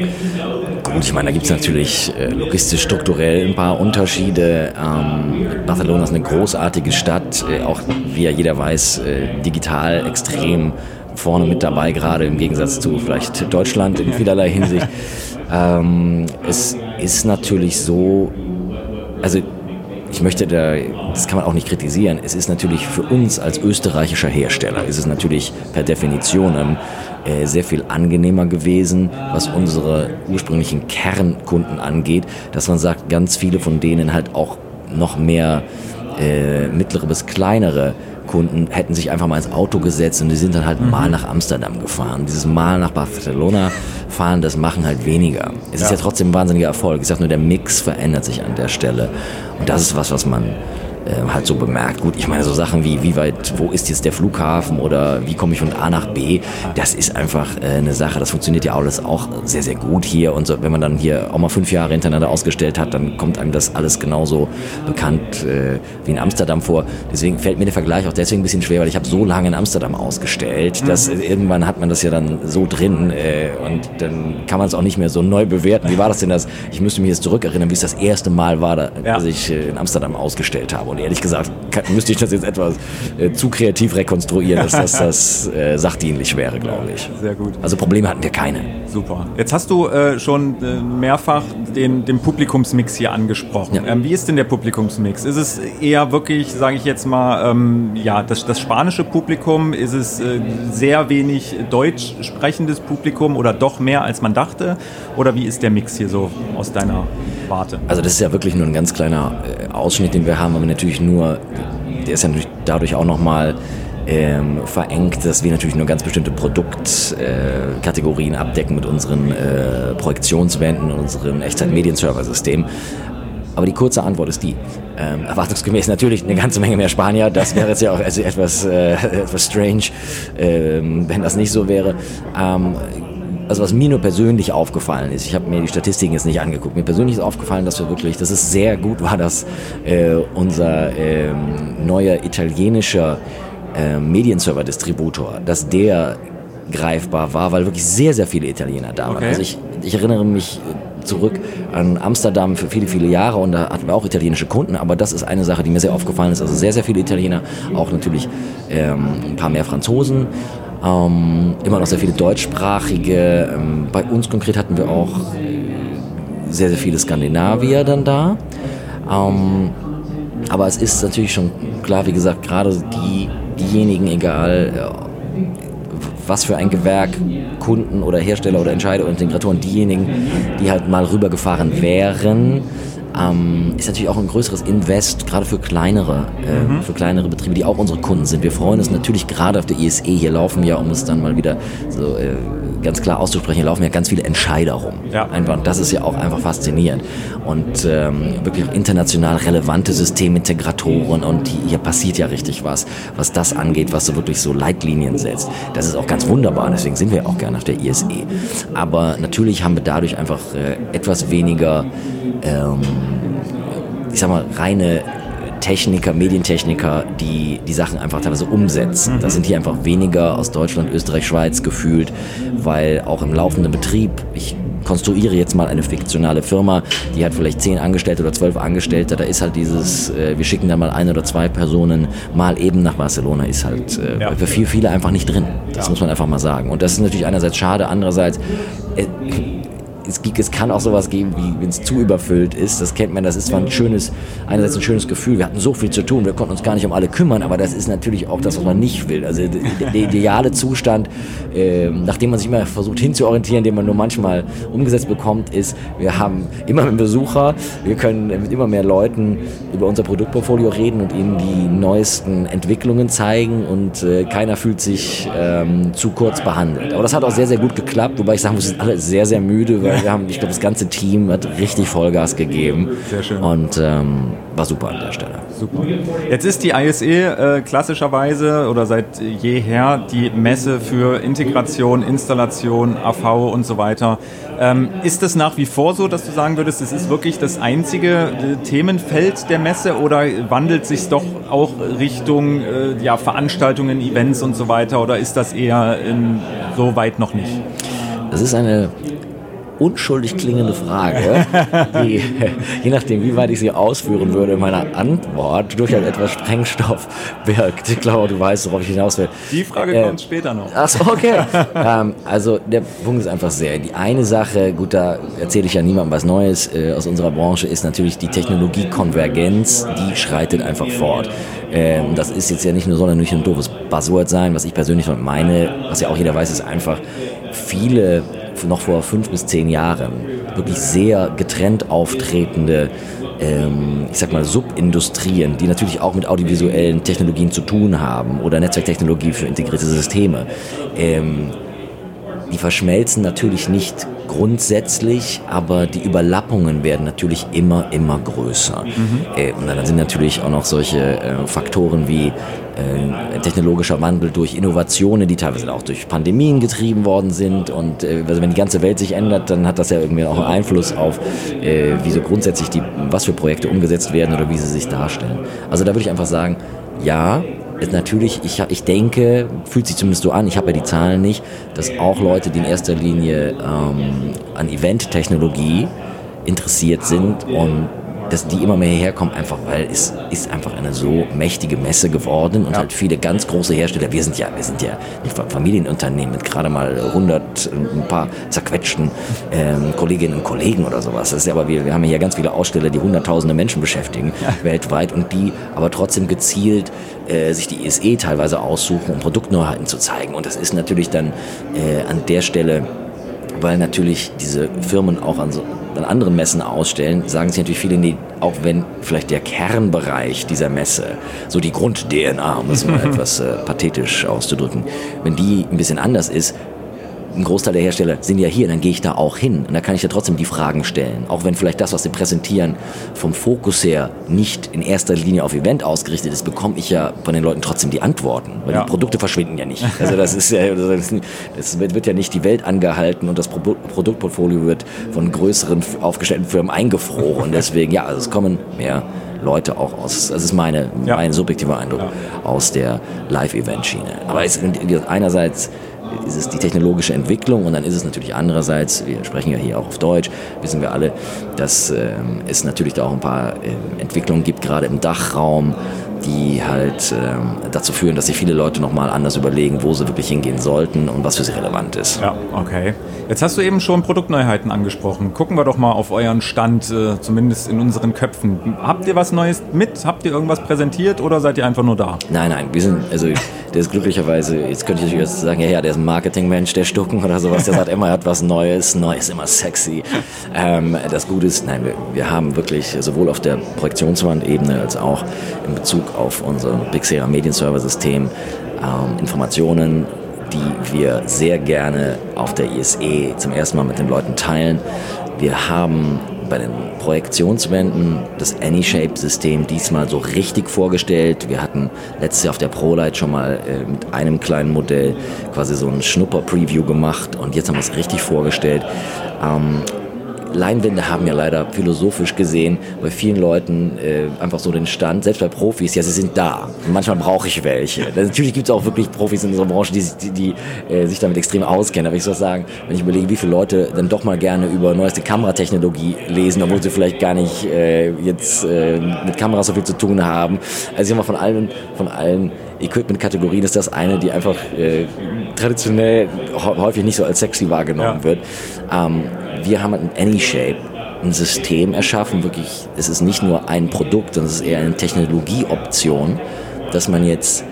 Gut, ich meine, da gibt es natürlich äh, logistisch, strukturell ein paar Unterschiede. Ähm, Barcelona ist eine großartige Stadt, äh, auch wie ja jeder weiß, äh, digital extrem vorne mit dabei, gerade im Gegensatz zu vielleicht Deutschland in vielerlei Hinsicht. Ähm, es ist natürlich so, also ich möchte da, das kann man auch nicht kritisieren, es ist natürlich für uns als österreichischer Hersteller, ist es natürlich per Definition ähm, äh, sehr viel angenehmer gewesen, was unsere ursprünglichen Kernkunden angeht, dass man sagt, ganz viele von denen halt auch noch mehr äh, mittlere bis kleinere Kunden hätten sich einfach mal ins Auto gesetzt und die sind dann halt mal nach Amsterdam gefahren. Dieses Mal nach Barcelona fahren, das machen halt weniger. Es ist ja trotzdem ein wahnsinniger Erfolg. Ich sag nur, der Mix verändert sich an der Stelle. Und das ist was, was man äh, halt so bemerkt. Gut, ich meine, so Sachen wie, wie weit, wo ist jetzt der Flughafen oder wie komme ich von A nach B, das ist einfach äh, eine Sache, das funktioniert ja alles auch sehr, sehr gut hier. Und so, wenn man dann hier auch mal fünf Jahre hintereinander ausgestellt hat, dann kommt einem das alles genauso bekannt äh, wie in Amsterdam vor. Deswegen fällt mir der Vergleich auch deswegen ein bisschen schwer, weil ich habe so lange in Amsterdam ausgestellt, dass äh, irgendwann hat man das ja dann so drin äh, und dann kann man es auch nicht mehr so neu bewerten. Wie war das denn das? Ich müsste mich jetzt zurückerinnern, wie es das erste Mal war, da, Ja. dass ich äh, in Amsterdam ausgestellt habe. Und ehrlich gesagt kann, müsste ich das jetzt etwas äh, zu kreativ rekonstruieren, dass das, das äh, sachdienlich wäre, glaube ich. Sehr gut. Also Probleme hatten wir keine. Super. Jetzt hast du äh, schon äh, mehrfach den, den Publikumsmix hier angesprochen. Ja. Ähm, wie ist denn der Publikumsmix? Ist es eher wirklich, sage ich jetzt mal, ähm, ja, das, das spanische Publikum? Ist es äh, sehr wenig deutsch sprechendes Publikum oder doch mehr als man dachte? Oder wie ist der Mix hier so aus deiner Warte? Also das ist ja wirklich nur ein ganz kleiner äh, Ausschnitt, den wir haben, aber natürlich nur, der ist ja natürlich dadurch auch nochmal ähm, verengt, dass wir natürlich nur ganz bestimmte Produktkategorien äh, abdecken mit unseren äh, Projektionswänden und unserem Echtzeit-Medien-Server-System. Aber die kurze Antwort ist die. Ähm, erwartungsgemäß natürlich eine ganze Menge mehr Spanier. Das wäre jetzt ja auch also etwas, äh, etwas strange, ähm, wenn das nicht so wäre. Ähm, also was mir nur persönlich aufgefallen ist, ich habe mir die Statistiken jetzt nicht angeguckt, mir persönlich ist aufgefallen, dass wir wirklich, dass es sehr gut war, dass äh, unser ähm, neuer italienischer äh, Medienserver-Distributor, dass der greifbar war, weil wirklich sehr, sehr viele Italiener da waren. Okay. Also ich, ich erinnere mich äh, zurück an Amsterdam für viele, viele Jahre und da hatten wir auch italienische Kunden, aber das ist eine Sache, die mir sehr aufgefallen ist. Also sehr, sehr viele Italiener, auch natürlich ähm, ein paar mehr Franzosen, ähm, immer noch sehr viele deutschsprachige. Ähm, bei uns konkret hatten wir auch äh, sehr, sehr viele Skandinavier dann da. Ähm, aber es ist natürlich schon klar, wie gesagt, gerade die, diejenigen, egal äh, was für ein Gewerk, Kunden oder Hersteller oder Entscheider oder Integratoren, diejenigen, die halt mal rübergefahren wären, ähm, ist natürlich auch ein größeres Invest, gerade für kleinere, äh, für kleinere Betriebe, die auch unsere Kunden sind. Wir freuen uns natürlich gerade auf der ISE. Hier laufen ja, um es dann mal wieder so äh, ganz klar auszusprechen, hier laufen ja ganz viele Entscheider rum. Ja. Einfach, und das ist ja auch einfach faszinierend. Und ähm, wirklich international relevante Systemintegratoren und hier, hier passiert ja richtig was, was das angeht, was so wirklich so Leitlinien setzt. Das ist auch ganz wunderbar, deswegen sind wir auch gerne auf der ISE. Aber natürlich haben wir dadurch einfach äh, etwas weniger, ähm, ich sag mal, reine Techniker, Medientechniker, die die Sachen einfach teilweise umsetzen. Da sind hier einfach weniger aus Deutschland, Österreich, Schweiz gefühlt, weil auch im laufenden Betrieb, ich konstruiere jetzt mal eine fiktionale Firma, die hat vielleicht zehn Angestellte oder zwölf Angestellte, da ist halt dieses, äh, wir schicken da mal ein oder zwei Personen mal eben nach Barcelona, ist halt äh, Ja. für viel, viele einfach nicht drin. Das muss man einfach mal sagen. Und das ist natürlich einerseits schade, andererseits äh, es, es kann auch sowas geben, wie wenn es zu überfüllt ist. Das kennt man, das ist zwar ein schönes, einerseits ein schönes Gefühl. Wir hatten so viel zu tun, wir konnten uns gar nicht um alle kümmern, aber das ist natürlich auch das, was man nicht will. Also der, der ideale Zustand, äh, nachdem man sich immer versucht hinzuorientieren, den man nur manchmal umgesetzt bekommt, ist, wir haben immer mehr Besucher, wir können mit immer mehr Leuten über unser Produktportfolio reden und ihnen die neuesten Entwicklungen zeigen und äh, keiner fühlt sich ähm, zu kurz behandelt. Aber das hat auch sehr, sehr gut geklappt, wobei ich sagen muss, sind alle sehr, sehr müde, weil wir haben, ich glaube, das ganze Team hat richtig Vollgas gegeben. Sehr schön. Und ähm, war super an der Stelle. Super. Jetzt ist die ISE äh, klassischerweise oder seit jeher die Messe für Integration, Installation, AV und so weiter. Ähm, ist es nach wie vor so, dass du sagen würdest, es ist wirklich das einzige äh, Themenfeld der Messe oder wandelt sich doch auch Richtung äh, ja, Veranstaltungen, Events und so weiter oder ist das eher in, so weit noch nicht? Das ist eine unschuldig klingende Frage, die, je nachdem, wie weit ich sie ausführen würde, in meiner Antwort durchaus etwas Sprengstoff birgt. Ich glaube, du weißt, worauf ich hinaus will. Die Frage äh, kommt später noch. Achso, okay. ähm, also der Punkt ist einfach sehr. Die eine Sache, gut, da erzähle ich ja niemandem was Neues äh, aus unserer Branche, ist natürlich die Technologiekonvergenz, die schreitet einfach fort. Ähm, das ist jetzt ja nicht nur, sondern nicht ein doofes Buzzword sein, was ich persönlich meine, was ja auch jeder weiß, ist einfach viele noch vor fünf bis zehn Jahren wirklich sehr getrennt auftretende ähm, ich sag mal, Subindustrien, die natürlich auch mit audiovisuellen Technologien zu tun haben oder Netzwerktechnologie für integrierte Systeme, ähm, die verschmelzen natürlich nicht grundsätzlich, aber die Überlappungen werden natürlich immer, immer größer. Mhm. Äh, und dann sind natürlich auch noch solche äh, Faktoren wie äh, technologischer Wandel durch Innovationen, die teilweise auch durch Pandemien getrieben worden sind. Und äh, also wenn die ganze Welt sich ändert, dann hat das ja irgendwie auch einen Einfluss auf, äh, wie so grundsätzlich die, was für Projekte umgesetzt werden oder wie sie sich darstellen. Also da würde ich einfach sagen, ja, natürlich, ich, ich denke, fühlt sich zumindest so an, ich habe ja die Zahlen nicht, dass auch Leute, die in erster Linie ähm, an Event-Technologie interessiert sind und dass die immer mehr herkommen, einfach weil es ist einfach eine so mächtige Messe geworden und ja. halt viele ganz große Hersteller, wir sind ja, wir sind ja ein Familienunternehmen mit gerade mal 100, ein paar zerquetschten ähm, Kolleginnen und Kollegen oder sowas. Das ist ja aber, wir, wir haben hier ganz viele Aussteller, die hunderttausende Menschen beschäftigen ja. weltweit und die aber trotzdem gezielt äh, sich die ESE teilweise aussuchen, um Produktneuheiten zu zeigen. Und das ist natürlich dann äh, an der Stelle, weil natürlich diese Firmen auch an, so, an anderen Messen ausstellen, sagen sich natürlich viele, nee, auch wenn vielleicht der Kernbereich dieser Messe, so die Grund-DNA, um es mal etwas äh, pathetisch auszudrücken, wenn die ein bisschen anders ist, ein Großteil der Hersteller sind ja hier, dann gehe ich da auch hin. Und da kann ich ja trotzdem die Fragen stellen. Auch wenn vielleicht das, was sie präsentieren, vom Fokus her nicht in erster Linie auf Event ausgerichtet ist, bekomme ich ja von den Leuten trotzdem die Antworten. Weil ja. die Produkte verschwinden ja nicht. Also das ist ja, das wird ja nicht die Welt angehalten und das Produktportfolio wird von größeren aufgestellten Firmen eingefroren. Und deswegen, ja, also es kommen mehr Leute auch aus, das ist meine, ja. mein subjektiver Eindruck, ja. aus der Live-Event-Schiene. Aber es, einerseits ist es die technologische Entwicklung und dann ist es natürlich andererseits, wir sprechen ja hier auch auf Deutsch, wissen wir alle, dass ähm, es natürlich da auch ein paar äh, Entwicklungen gibt, gerade im Dachraum, die halt ähm, dazu führen, dass sich viele Leute nochmal anders überlegen, wo sie wirklich hingehen sollten und was für sie relevant ist. Ja, okay. Jetzt hast du eben schon Produktneuheiten angesprochen. Gucken wir doch mal auf euren Stand, äh, zumindest in unseren Köpfen. Habt ihr was Neues mit? Habt ihr irgendwas präsentiert oder seid ihr einfach nur da? Nein, nein, wir sind, also der ist glücklicherweise, jetzt könnte ich jetzt sagen, ja, ja, der ist ein Marketingmensch, der Stucken oder sowas, der sagt immer, er hat was Neues, Neues immer sexy. Ähm, das Gute ist, nein, wir, wir haben wirklich sowohl auf der Projektionswandebene als auch in Bezug auf unser Bixera Medienserver-System ähm, Informationen, die wir sehr gerne auf der ISE zum ersten Mal mit den Leuten teilen. Wir haben bei den Projektionswänden das AnyShape-System diesmal so richtig vorgestellt. Wir hatten letztes Jahr auf der ProLight schon mal äh, mit einem kleinen Modell quasi so ein Schnupper-Preview gemacht und jetzt haben wir es richtig vorgestellt. Ähm, Leinwände haben ja leider philosophisch gesehen bei vielen Leuten äh, einfach so den Stand, selbst bei Profis, ja, sie sind da. Und manchmal brauche ich welche. Natürlich gibt es auch wirklich Profis in unserer Branche, die, die, die äh, sich damit extrem auskennen. Aber ich soll sagen, wenn ich überlege, wie viele Leute dann doch mal gerne über neueste Kameratechnologie lesen, obwohl sie vielleicht gar nicht äh, jetzt äh, mit Kameras so viel zu tun haben. Also ich habe von allen, von allen Equipment-Kategorien ist das eine, die einfach äh, traditionell häufig nicht so als sexy wahrgenommen ja. wird. Ähm, wir haben ein AnyShape ein System erschaffen, wirklich, es ist nicht nur ein Produkt, sondern es ist eher eine Technologieoption, dass man jetzt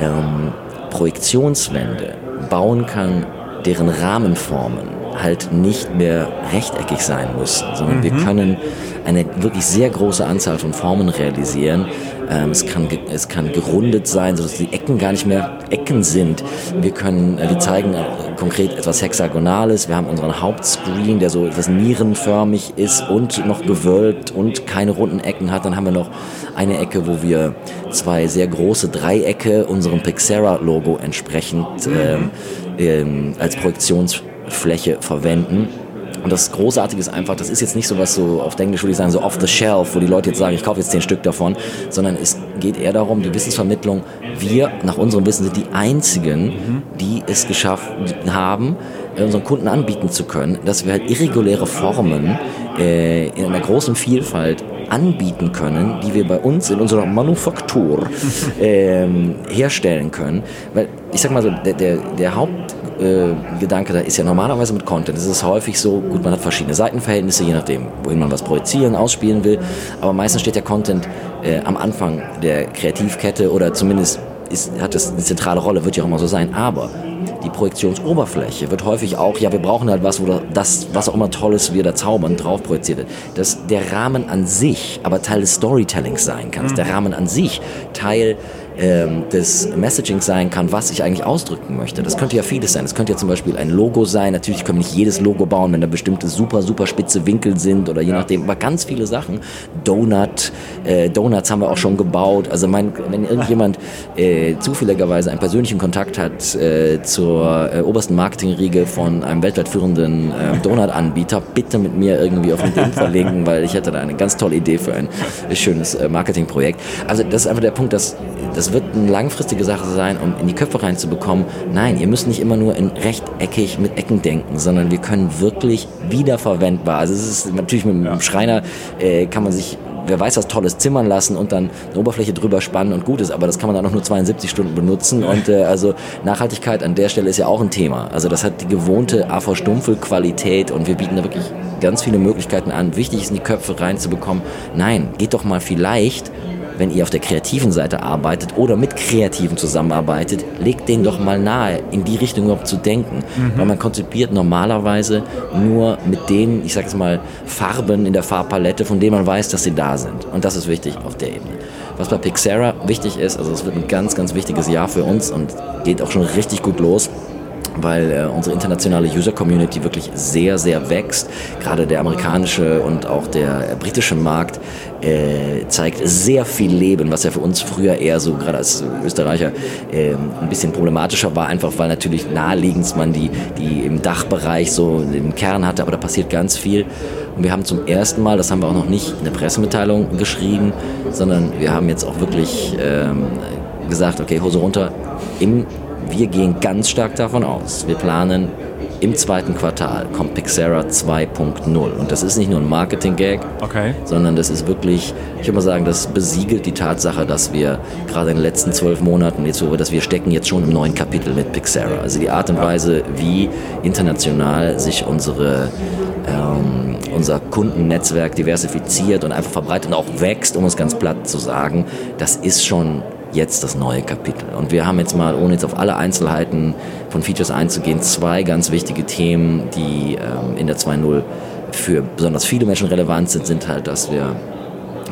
ähm, Projektionswände bauen kann, deren Rahmenformen halt nicht mehr rechteckig sein müssen, sondern mhm. wir können eine wirklich sehr große Anzahl von Formen realisieren. Ähm, es, kann, es kann gerundet sein, sodass die Ecken gar nicht mehr Ecken sind. Wir können, äh, wir zeigen äh, konkret etwas Hexagonales. Wir haben unseren Hauptscreen, der so etwas nierenförmig ist und noch gewölbt und keine runden Ecken hat. Dann haben wir noch eine Ecke, wo wir zwei sehr große Dreiecke unserem Pixera-Logo entsprechend mhm. ähm, ähm, als Projektionsfläche verwenden. Und das Großartige ist einfach, das ist jetzt nicht so was so, auf Englisch würde ich sagen, so off the shelf, wo die Leute jetzt sagen, ich kaufe jetzt zehn Stück davon, sondern es geht eher darum, die Wissensvermittlung, wir nach unserem Wissen sind die Einzigen, die es geschafft haben, unseren Kunden anbieten zu können, dass wir halt irreguläre Formen äh, in einer großen Vielfalt anbieten können, die wir bei uns in unserer Manufaktur ähm, herstellen können. Weil ich sag mal so, der, der, der Haupt äh, Gedanke da ist ja normalerweise mit Content. Es ist häufig so, gut, man hat verschiedene Seitenverhältnisse, je nachdem, wohin man was projizieren, ausspielen will. Aber meistens steht der Content äh, am Anfang der Kreativkette oder zumindest ist, hat das eine zentrale Rolle, wird ja auch immer so sein. Aber die Projektionsoberfläche wird häufig auch, ja, wir brauchen halt was, wo das, was auch immer Tolles wir da zaubern, drauf projiziert wird. Dass der Rahmen an sich aber Teil des Storytellings sein kann, dass der Rahmen an sich Teil ähm, des Messaging sein kann, was ich eigentlich ausdrücken möchte. Das könnte ja vieles sein. Das könnte ja zum Beispiel ein Logo sein. Natürlich können wir nicht jedes Logo bauen, wenn da bestimmte super, super spitze Winkel sind oder je nachdem. Aber ganz viele Sachen. Donut, äh, Donuts haben wir auch schon gebaut. Also mein, wenn irgendjemand äh, zufälligerweise einen persönlichen Kontakt hat äh, zur äh, obersten Marketingriege von einem weltweit führenden äh, Donut-Anbieter, bitte mit mir irgendwie auf den Link verlinken, weil ich hätte da eine ganz tolle Idee für ein schönes äh, Marketingprojekt. Also das ist einfach der Punkt, dass, dass das wird eine langfristige Sache sein, um in die Köpfe reinzubekommen. Nein, ihr müsst nicht immer nur in rechteckig mit Ecken denken, sondern wir können wirklich wiederverwendbar. Also es ist natürlich mit dem Schreiner äh, kann man sich wer weiß was Tolles zimmern lassen und dann eine Oberfläche drüber spannen und gut ist, aber das kann man dann auch nur 72 Stunden benutzen und äh, also Nachhaltigkeit an der Stelle ist ja auch ein Thema. Also das hat die gewohnte AV-Stumpfel-Qualität und wir bieten da wirklich ganz viele Möglichkeiten an. Wichtig ist in die Köpfe reinzubekommen, nein, geht doch mal vielleicht wenn ihr auf der kreativen Seite arbeitet oder mit Kreativen zusammenarbeitet, legt denen doch mal nahe, in die Richtung überhaupt zu denken. Mhm. Weil man konzipiert normalerweise nur mit den, ich sag es mal, Farben in der Farbpalette, von denen man weiß, dass sie da sind. Und das ist wichtig auf der Ebene. Was bei Pixera wichtig ist, also es wird ein ganz, ganz wichtiges Jahr für uns und geht auch schon richtig gut los weil äh, unsere internationale User-Community wirklich sehr, sehr wächst. Gerade der amerikanische und auch der britische Markt äh, zeigt sehr viel Leben, was ja für uns früher eher so, gerade als Österreicher, äh, ein bisschen problematischer war, einfach weil natürlich naheliegend man die, die im Dachbereich so den Kern hatte, aber da passiert ganz viel. Und wir haben zum ersten Mal, das haben wir auch noch nicht in der Pressemitteilung geschrieben, sondern wir haben jetzt auch wirklich ähm, gesagt, okay, Hose runter, im wir gehen ganz stark davon aus. Wir planen im zweiten Quartal kommt Pixera 2.0. Und das ist nicht nur ein Marketing-Gag, okay. sondern das ist wirklich, ich würde mal sagen, das besiegelt die Tatsache, dass wir gerade in den letzten zwölf Monaten, jetzt, dass wir stecken jetzt schon im neuen Kapitel mit Pixera. Also die Art und Weise, wie international sich unsere ähm, unser Kundennetzwerk diversifiziert und einfach verbreitet und auch wächst, um es ganz platt zu sagen, das ist schon jetzt das neue Kapitel. Und wir haben jetzt mal, ohne jetzt auf alle Einzelheiten von Features einzugehen, zwei ganz wichtige Themen, die ähm, in der 2.0 für besonders viele Menschen relevant sind, sind halt, dass wir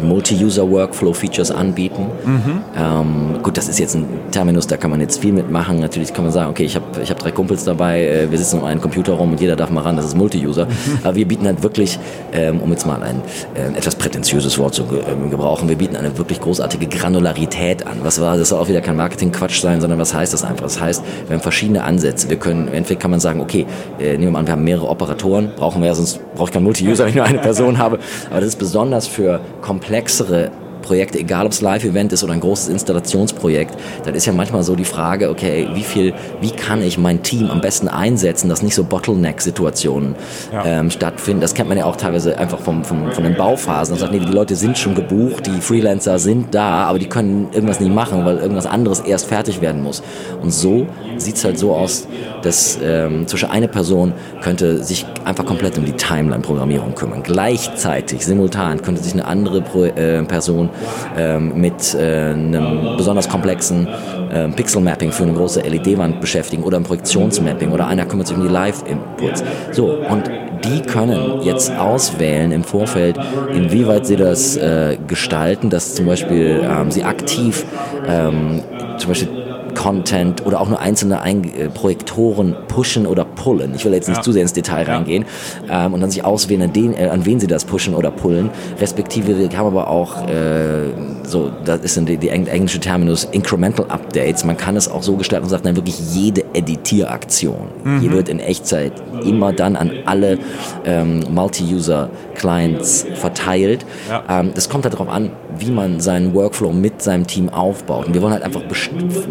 Multi-User-Workflow-Features anbieten. Mhm. Ähm, gut, das ist jetzt ein Terminus, da kann man jetzt viel mitmachen. Natürlich kann man sagen, okay, ich habe ich hab drei Kumpels dabei, äh, wir sitzen um einen Computer rum und jeder darf mal ran, das ist Multi-User. Mhm. Aber wir bieten halt wirklich, ähm, um jetzt mal ein äh, etwas prätentiöses Wort zu äh, gebrauchen, wir bieten eine wirklich großartige Granularität an. Was war, das soll auch wieder kein Marketing-Quatsch sein, sondern was heißt das einfach? Das heißt, wir haben verschiedene Ansätze. Wir können, entweder kann man sagen, okay, äh, nehmen wir an, wir haben mehrere Operatoren, brauchen wir ja, sonst brauche ich keinen Multi-User, wenn ich nur eine Person habe. Aber das ist besonders für komplexe komplexere Projekte, egal ob es Live-Event ist oder ein großes Installationsprojekt, dann ist ja manchmal so die Frage, okay, wie viel, wie kann ich mein Team am besten einsetzen, dass nicht so Bottleneck-Situationen Ja. ähm, stattfinden. Das kennt man ja auch teilweise einfach vom, vom, von den Bauphasen. Man sagt, nee, die Leute sind schon gebucht, die Freelancer sind da, aber die können irgendwas nicht machen, weil irgendwas anderes erst fertig werden muss. Und so sieht es halt so aus, dass ähm, zwischen eine Person könnte sich einfach komplett um die Timeline-Programmierung kümmern. Gleichzeitig, simultan, könnte sich eine andere Pro äh, Person ähm, mit äh, einem besonders komplexen ähm, Pixel-Mapping für eine große LED-Wand beschäftigen oder ein Projektionsmapping oder einer kümmert sich um die Live-Inputs. So, und die können jetzt auswählen im Vorfeld, inwieweit sie das äh, gestalten, dass zum Beispiel ähm, sie aktiv ähm, zum Beispiel Content oder auch nur einzelne Ein äh, Projektoren pushen oder pullen. Ich will jetzt nicht Ja. zu sehr ins Detail reingehen ähm, und dann sich auswählen, an, den, äh, an wen sie das pushen oder pullen. Respektive wir haben aber auch äh, so, das ist die, die eng- englische Terminus Incremental Updates. Man kann es auch so gestalten und sagt dann wirklich jede Editieraktion. Die wird in Echtzeit immer dann an alle ähm, Multi-User-Clients verteilt. Ja. Ähm, das kommt halt darauf an, wie man seinen Workflow mit seinem Team aufbaut. Und wir wollen halt einfach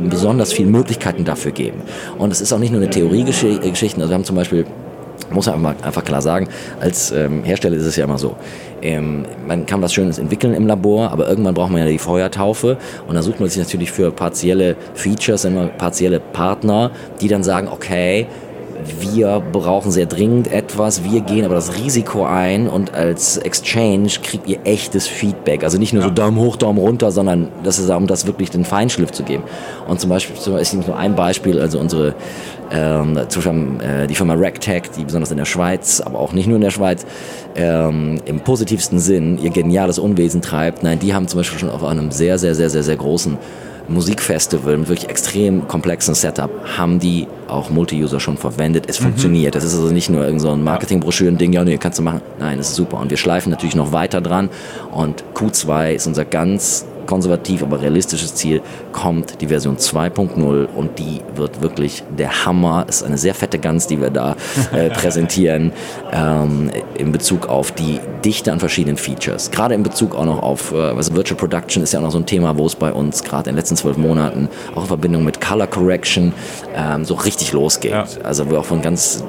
besonders viele Möglichkeiten dafür geben. Und es ist auch nicht nur eine Theoriegeschichte. Also wir haben zum Beispiel muss man einfach, klar sagen, als ähm, Hersteller ist es ja immer so. Ähm, man kann was Schönes entwickeln im Labor, aber irgendwann braucht man ja die Feuertaufe und dann sucht man sich natürlich für partielle Features immer partielle Partner, die dann sagen, okay, wir brauchen sehr dringend etwas, wir gehen aber das Risiko ein und als Exchange kriegt ihr echtes Feedback. Also nicht nur so Daumen hoch, Daumen runter, sondern das ist um das wirklich den Feinschliff zu geben. Und zum Beispiel, Beispiel nur ein Beispiel, also unsere ähm, zum Beispiel äh, die Firma RecTech, die besonders in der Schweiz, aber auch nicht nur in der Schweiz, ähm, im positivsten Sinn ihr geniales Unwesen treibt. Nein, die haben zum Beispiel schon auf einem sehr, sehr, sehr, sehr, sehr großen Musikfestival mit wirklich extrem komplexen Setup haben die auch Multi-User schon verwendet. Es funktioniert. Das ist also nicht nur irgend so ein Marketingbroschüren-Ding, ja, nee, kannst du machen. Nein, es ist super. Und wir schleifen natürlich noch weiter dran. Und Q2 ist unser ganz konservativ, aber realistisches Ziel, kommt die Version 2.0 und die wird wirklich der Hammer. Ist eine sehr fette Gans, die wir da äh, präsentieren ähm, in Bezug auf die Dichte an verschiedenen Features. Gerade in Bezug auch noch auf, äh, also Virtual Production ist ja auch noch so ein Thema, wo es bei uns gerade in den letzten zwölf Monaten auch in Verbindung mit Color Correction ähm, so richtig losgeht. Ja. Also wir auch von ganz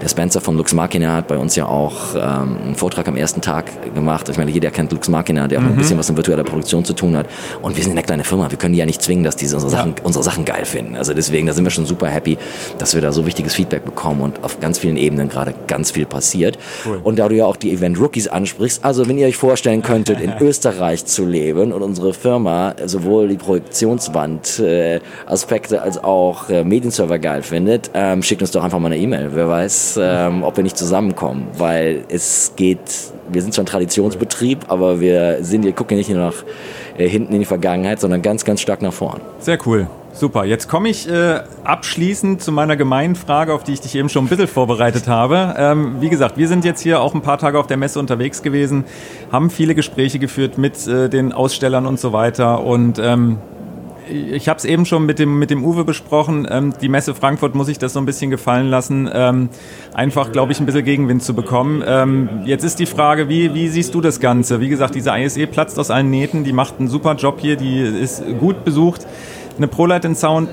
der Spencer von Lux Machina hat bei uns ja auch ähm, einen Vortrag am ersten Tag gemacht. Ich meine, jeder kennt Lux Machina, der auch ein bisschen was mit virtueller Produktion zu tun hat. Und wir sind eine kleine Firma. Wir können die ja nicht zwingen, dass die unsere Sachen, unsere Sachen geil finden. Also deswegen, da sind wir schon super happy, dass wir da so wichtiges Feedback bekommen und auf ganz vielen Ebenen gerade ganz viel passiert. Und da du ja auch die Event Rookies ansprichst, also wenn ihr euch vorstellen könntet, in Österreich zu leben und unsere Firma sowohl die Projektionswand äh, Aspekte als auch äh, Medienserver geil findet, ähm, schickt uns doch einfach mal eine E-Mail. Wer weiß, ähm, ob wir nicht zusammenkommen, weil es geht, wir sind zwar ein Traditionsbetrieb, aber wir sind, wir gucken nicht nur nach äh, hinten in die Vergangenheit, sondern ganz, ganz stark nach vorn. Sehr cool. Super. Jetzt komme ich äh, abschließend zu meiner gemeinen Frage, auf die ich dich eben schon ein bisschen vorbereitet habe. Ähm, wie gesagt, wir sind jetzt hier auch ein paar Tage auf der Messe unterwegs gewesen, haben viele Gespräche geführt mit äh, den Ausstellern und so weiter. Und ähm, ich habe es eben schon mit dem, mit dem Uwe besprochen. Ähm, die Messe Frankfurt muss ich das so ein bisschen gefallen lassen, ähm, einfach, glaube ich, ein bisschen Gegenwind zu bekommen. Ähm, jetzt ist die Frage, wie, wie siehst du das Ganze? Wie gesagt, diese ISE platzt aus allen Nähten, die macht einen super Job hier, die ist gut besucht. Eine ProLight in Sound,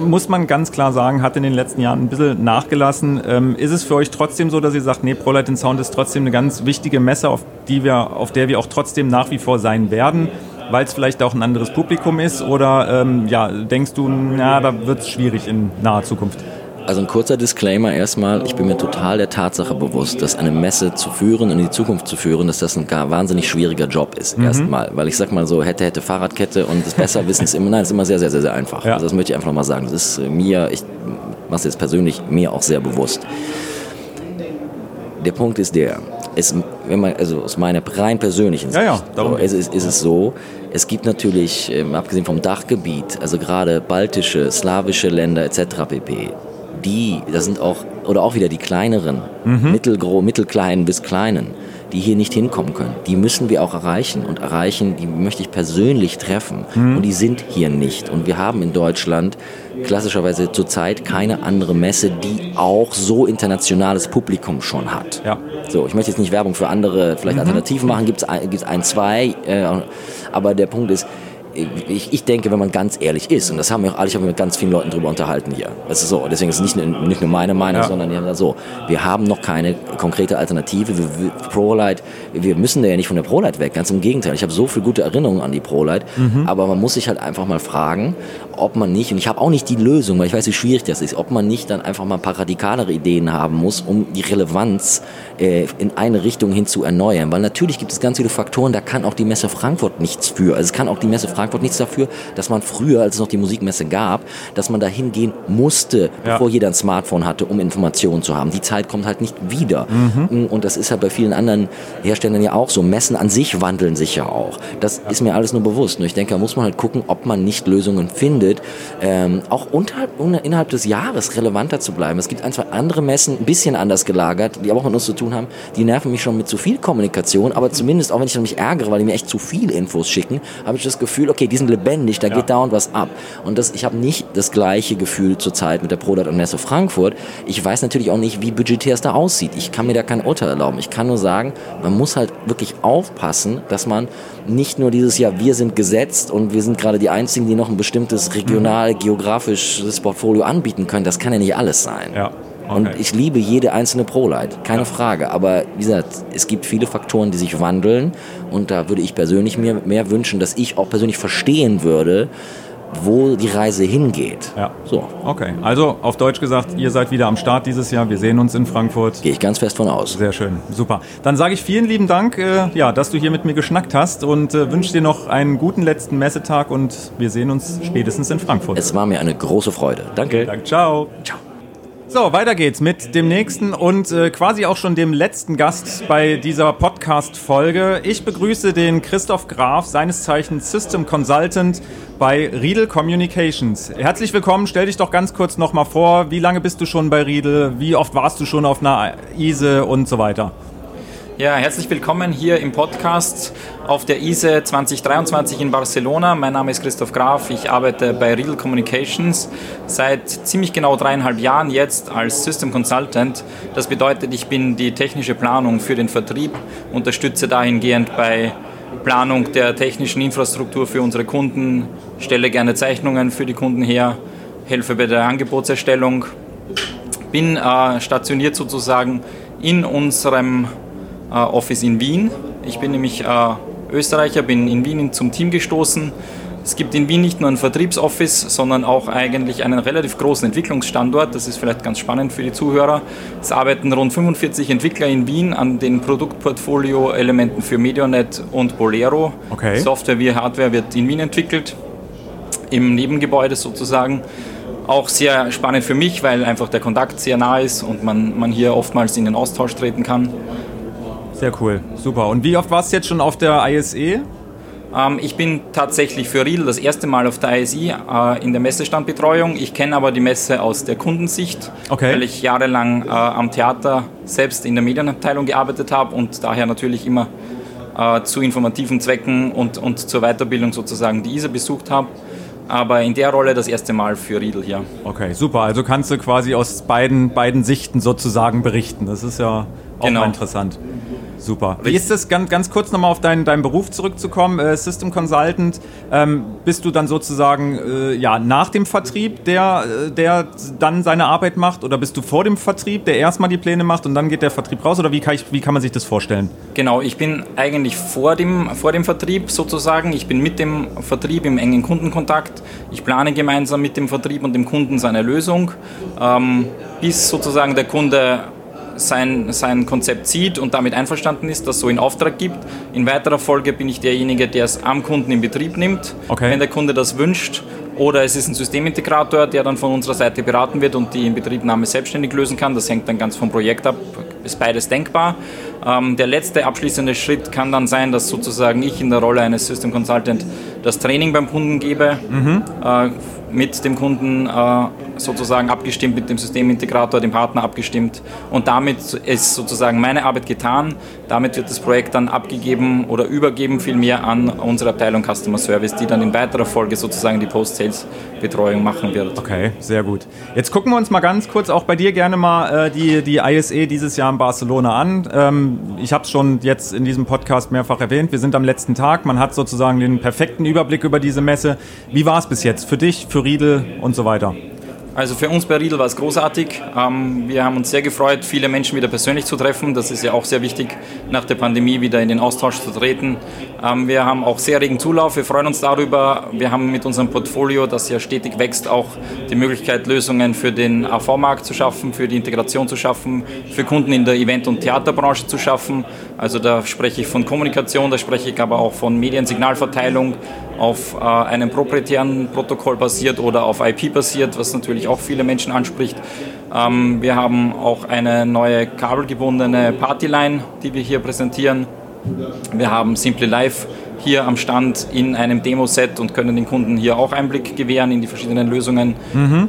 muss man ganz klar sagen, hat in den letzten Jahren ein bisschen nachgelassen. Ähm, ist es für euch trotzdem so, dass ihr sagt, nee, ProLight in Sound ist trotzdem eine ganz wichtige Messe, auf, die wir, auf der wir auch trotzdem nach wie vor sein werden? Weil es vielleicht auch ein anderes Publikum ist? Oder ähm, ja, denkst du, na, da wird es schwierig in naher Zukunft? Also ein kurzer Disclaimer erstmal, ich bin mir total der Tatsache bewusst, dass eine Messe zu führen und in die Zukunft zu führen, dass das ein gar wahnsinnig schwieriger Job ist, erstmal. Weil ich sag mal so, hätte, hätte Fahrradkette und das besser wissen ist immer, nein, ist immer sehr, sehr, sehr, sehr einfach. Ja. Also das möchte ich einfach mal sagen. Das ist äh, mir, ich mache jetzt persönlich mir auch sehr bewusst. Der Punkt ist der, es, wenn man, also aus meiner rein persönlichen Ja, Sicht, ja, darum so, ist, ist, ist es so, es gibt natürlich, ähm, abgesehen vom Dachgebiet, also gerade baltische, slawische Länder etc. pp., die, das sind auch, oder auch wieder die kleineren, mittelgro, mittelkleinen bis kleinen, die hier nicht hinkommen können. Die müssen wir auch erreichen und erreichen, die möchte ich persönlich treffen. Und die sind hier nicht. Und wir haben in Deutschland klassischerweise zurzeit keine andere Messe, die auch so internationales Publikum schon hat. Ja. So, ich möchte jetzt nicht Werbung für andere, vielleicht Alternativen machen, gibt es ein, gibt's ein, zwei, äh, aber der Punkt ist, ich, ich denke, wenn man ganz ehrlich ist, und das haben wir auch alle, ich habe mit ganz vielen Leuten drüber unterhalten hier. Das ist so, deswegen ist es nicht, nur- nicht nur meine Meinung, Ja. sondern die haben so, wir haben noch keine konkrete Alternative. Wir, wir, ProLight, wir müssen da ja nicht von der ProLight weg, ganz im Gegenteil. Ich habe so viele gute Erinnerungen an die ProLight, aber man muss sich halt einfach mal fragen, ob man nicht, und ich habe auch nicht die Lösung, weil ich weiß, wie schwierig das ist, ob man nicht dann einfach mal ein paar radikalere Ideen haben muss, um die Relevanz äh, in eine Richtung hin zu erneuern. Weil natürlich gibt es ganz viele Faktoren, da kann auch die Messe Frankfurt nichts für. Also es kann auch die Messe Frankfurt nichts dafür, dass man früher, als es noch die Musikmesse gab, dass man da hingehen musste, Ja. bevor jeder ein Smartphone hatte, um Informationen zu haben. Die Zeit kommt halt nicht wieder. Und das ist halt bei vielen anderen Herstellern ja auch so. Messen an sich wandeln sich ja auch. Das ist mir alles nur bewusst. Nur ich denke, da muss man halt gucken, ob man nicht Lösungen findet, ähm, auch unterhalb, un- innerhalb des Jahres relevanter zu bleiben. Es gibt ein, zwei andere Messen, ein bisschen anders gelagert, die aber auch mit uns zu tun haben. Die nerven mich schon mit zu viel Kommunikation, aber zumindest, auch wenn ich mich ärgere, weil die mir echt zu viel Infos schicken, habe ich das Gefühl, okay, die sind lebendig, da geht dauernd was ab. Und das, ich habe nicht das gleiche Gefühl zurzeit mit der Product und Messe Frankfurt. Ich weiß natürlich auch nicht, wie budgetär es da aussieht. Ich kann mir da kein Urteil erlauben. Ich kann nur sagen, man muss halt wirklich aufpassen, dass man nicht nur dieses Jahr, wir sind gesetzt und wir sind gerade die Einzigen, die noch ein bestimmtes regional, geografisches Portfolio anbieten können. Das kann ja nicht alles sein. Ja. Und Okay. ich liebe jede einzelne ProLight, keine Frage. Aber wie gesagt, es gibt viele Faktoren, die sich wandeln. Und da würde ich persönlich mir mehr wünschen, dass ich auch persönlich verstehen würde, wo die Reise hingeht. Ja. So, Okay, also auf Deutsch gesagt, ihr seid wieder am Start dieses Jahr. Wir sehen uns in Frankfurt. gehe ich ganz fest von aus. Sehr schön, super. Dann sage ich vielen lieben Dank, äh, ja, dass du hier mit mir geschnackt hast und äh, wünsche dir noch einen guten letzten Messetag und wir sehen uns spätestens in Frankfurt. Es war mir eine große Freude. Danke. Danke, ciao. Ciao. So, weiter geht's mit dem nächsten und äh, quasi auch schon dem letzten Gast bei dieser Podcast-Folge. Ich begrüße den Christoph Graf, seines Zeichens System Consultant bei Riedel Communications. Herzlich willkommen, stell dich doch ganz kurz nochmal vor. Wie lange bist du schon bei Riedel? Wie oft warst du schon auf einer ISE und so weiter? Ja, herzlich willkommen hier im Podcast auf der ISE 2023 in Barcelona. Mein Name ist Christoph Graf, ich arbeite bei Riedel Communications seit ziemlich genau dreieinhalb Jahren jetzt als System Consultant. Das bedeutet, ich bin die technische Planung für den Vertrieb, unterstütze dahingehend bei Planung der technischen Infrastruktur für unsere Kunden, stelle gerne Zeichnungen für die Kunden her, helfe bei der Angebotserstellung, bin äh, stationiert sozusagen in unserem Office in Wien. Ich bin nämlich äh, Österreicher, bin in Wien zum Team gestoßen. Es gibt in Wien nicht nur ein Vertriebsoffice, sondern auch eigentlich einen relativ großen Entwicklungsstandort. Das ist vielleicht ganz spannend für die Zuhörer. Es arbeiten rund 45 Entwickler in Wien an den Produktportfolio-Elementen für Medionet und Bolero. Okay. Software wie Hardware wird in Wien entwickelt im Nebengebäude sozusagen. Auch sehr spannend für mich, weil einfach der Kontakt sehr nah ist und man, man hier oftmals in den Austausch treten kann. Sehr cool, super. Und wie oft warst du jetzt schon auf der ISE? Ähm, ich bin tatsächlich für Riedel das erste Mal auf der ISI äh, in der Messestandbetreuung. Ich kenne aber die Messe aus der Kundensicht, Okay. weil ich jahrelang äh, am Theater selbst in der Medienabteilung gearbeitet habe und daher natürlich immer äh, zu informativen Zwecken und, und zur Weiterbildung sozusagen die ISA besucht habe. Aber in der Rolle das erste Mal für Riedel hier. Okay, super. Also kannst du quasi aus beiden, beiden Sichten sozusagen berichten. Das ist ja auch Genau. mal interessant. Super. Wie ist es, ganz, ganz kurz nochmal auf deinen, deinen Beruf zurückzukommen, äh, System Consultant, ähm, bist du dann sozusagen äh, ja, nach dem Vertrieb, der, äh, der dann seine Arbeit macht oder bist du vor dem Vertrieb, der erstmal die Pläne macht und dann geht der Vertrieb raus oder wie kann, ich, wie kann man sich das vorstellen? Genau, ich bin eigentlich vor dem, vor dem Vertrieb sozusagen. Ich bin mit dem Vertrieb im engen Kundenkontakt. Ich plane gemeinsam mit dem Vertrieb und dem Kunden seine Lösung, ähm, bis sozusagen der Kunde sein, sein Konzept sieht und damit einverstanden ist, das so in Auftrag gibt. In weiterer Folge bin ich derjenige, der es am Kunden in Betrieb nimmt, Okay. wenn der Kunde das wünscht. Oder es ist ein Systemintegrator, der dann von unserer Seite beraten wird und die Inbetriebnahme selbstständig lösen kann. Das hängt dann ganz vom Projekt ab. ist beides denkbar. Ähm, der letzte abschließende Schritt kann dann sein, dass sozusagen ich in der Rolle eines System Consultant das Training beim Kunden gebe, mhm. äh, mit dem Kunden äh, sozusagen abgestimmt, mit dem Systemintegrator, dem Partner abgestimmt und damit ist sozusagen meine Arbeit getan. Damit wird das Projekt dann abgegeben oder übergeben vielmehr an unsere Abteilung Customer Service, die dann in weiterer Folge sozusagen die Post-Sales-Betreuung machen wird. Okay, sehr gut. Jetzt gucken wir uns mal ganz kurz auch bei dir gerne mal äh, die, die ISE dieses Jahr in Barcelona an. Ähm, ich habe es schon jetzt in diesem Podcast mehrfach erwähnt. Wir sind am letzten Tag. Man hat sozusagen den perfekten Überblick über diese Messe. Wie war es bis jetzt für dich, für Riedel und so weiter? Also für uns bei Riedel war es großartig. Ähm, wir haben uns sehr gefreut, viele Menschen wieder persönlich zu treffen. Das ist ja auch sehr wichtig, nach der Pandemie wieder in den Austausch zu treten. Ähm, wir haben auch sehr regen Zulauf. Wir freuen uns darüber. Wir haben mit unserem Portfolio, das ja stetig wächst, auch die Möglichkeit, Lösungen für den AV-Markt zu schaffen, für die Integration zu schaffen, für Kunden in der Event- und Theaterbranche zu schaffen. Also da spreche ich von Kommunikation, da spreche ich aber auch von Mediensignalverteilung auf äh, einem proprietären Protokoll basiert oder auf IP basiert, was natürlich auch viele Menschen anspricht. Ähm, wir haben auch eine neue kabelgebundene Partyline, die wir hier präsentieren. Wir haben Simply Live hier am Stand in einem Demo-Set und können den Kunden hier auch Einblick gewähren in die verschiedenen Lösungen. Mhm.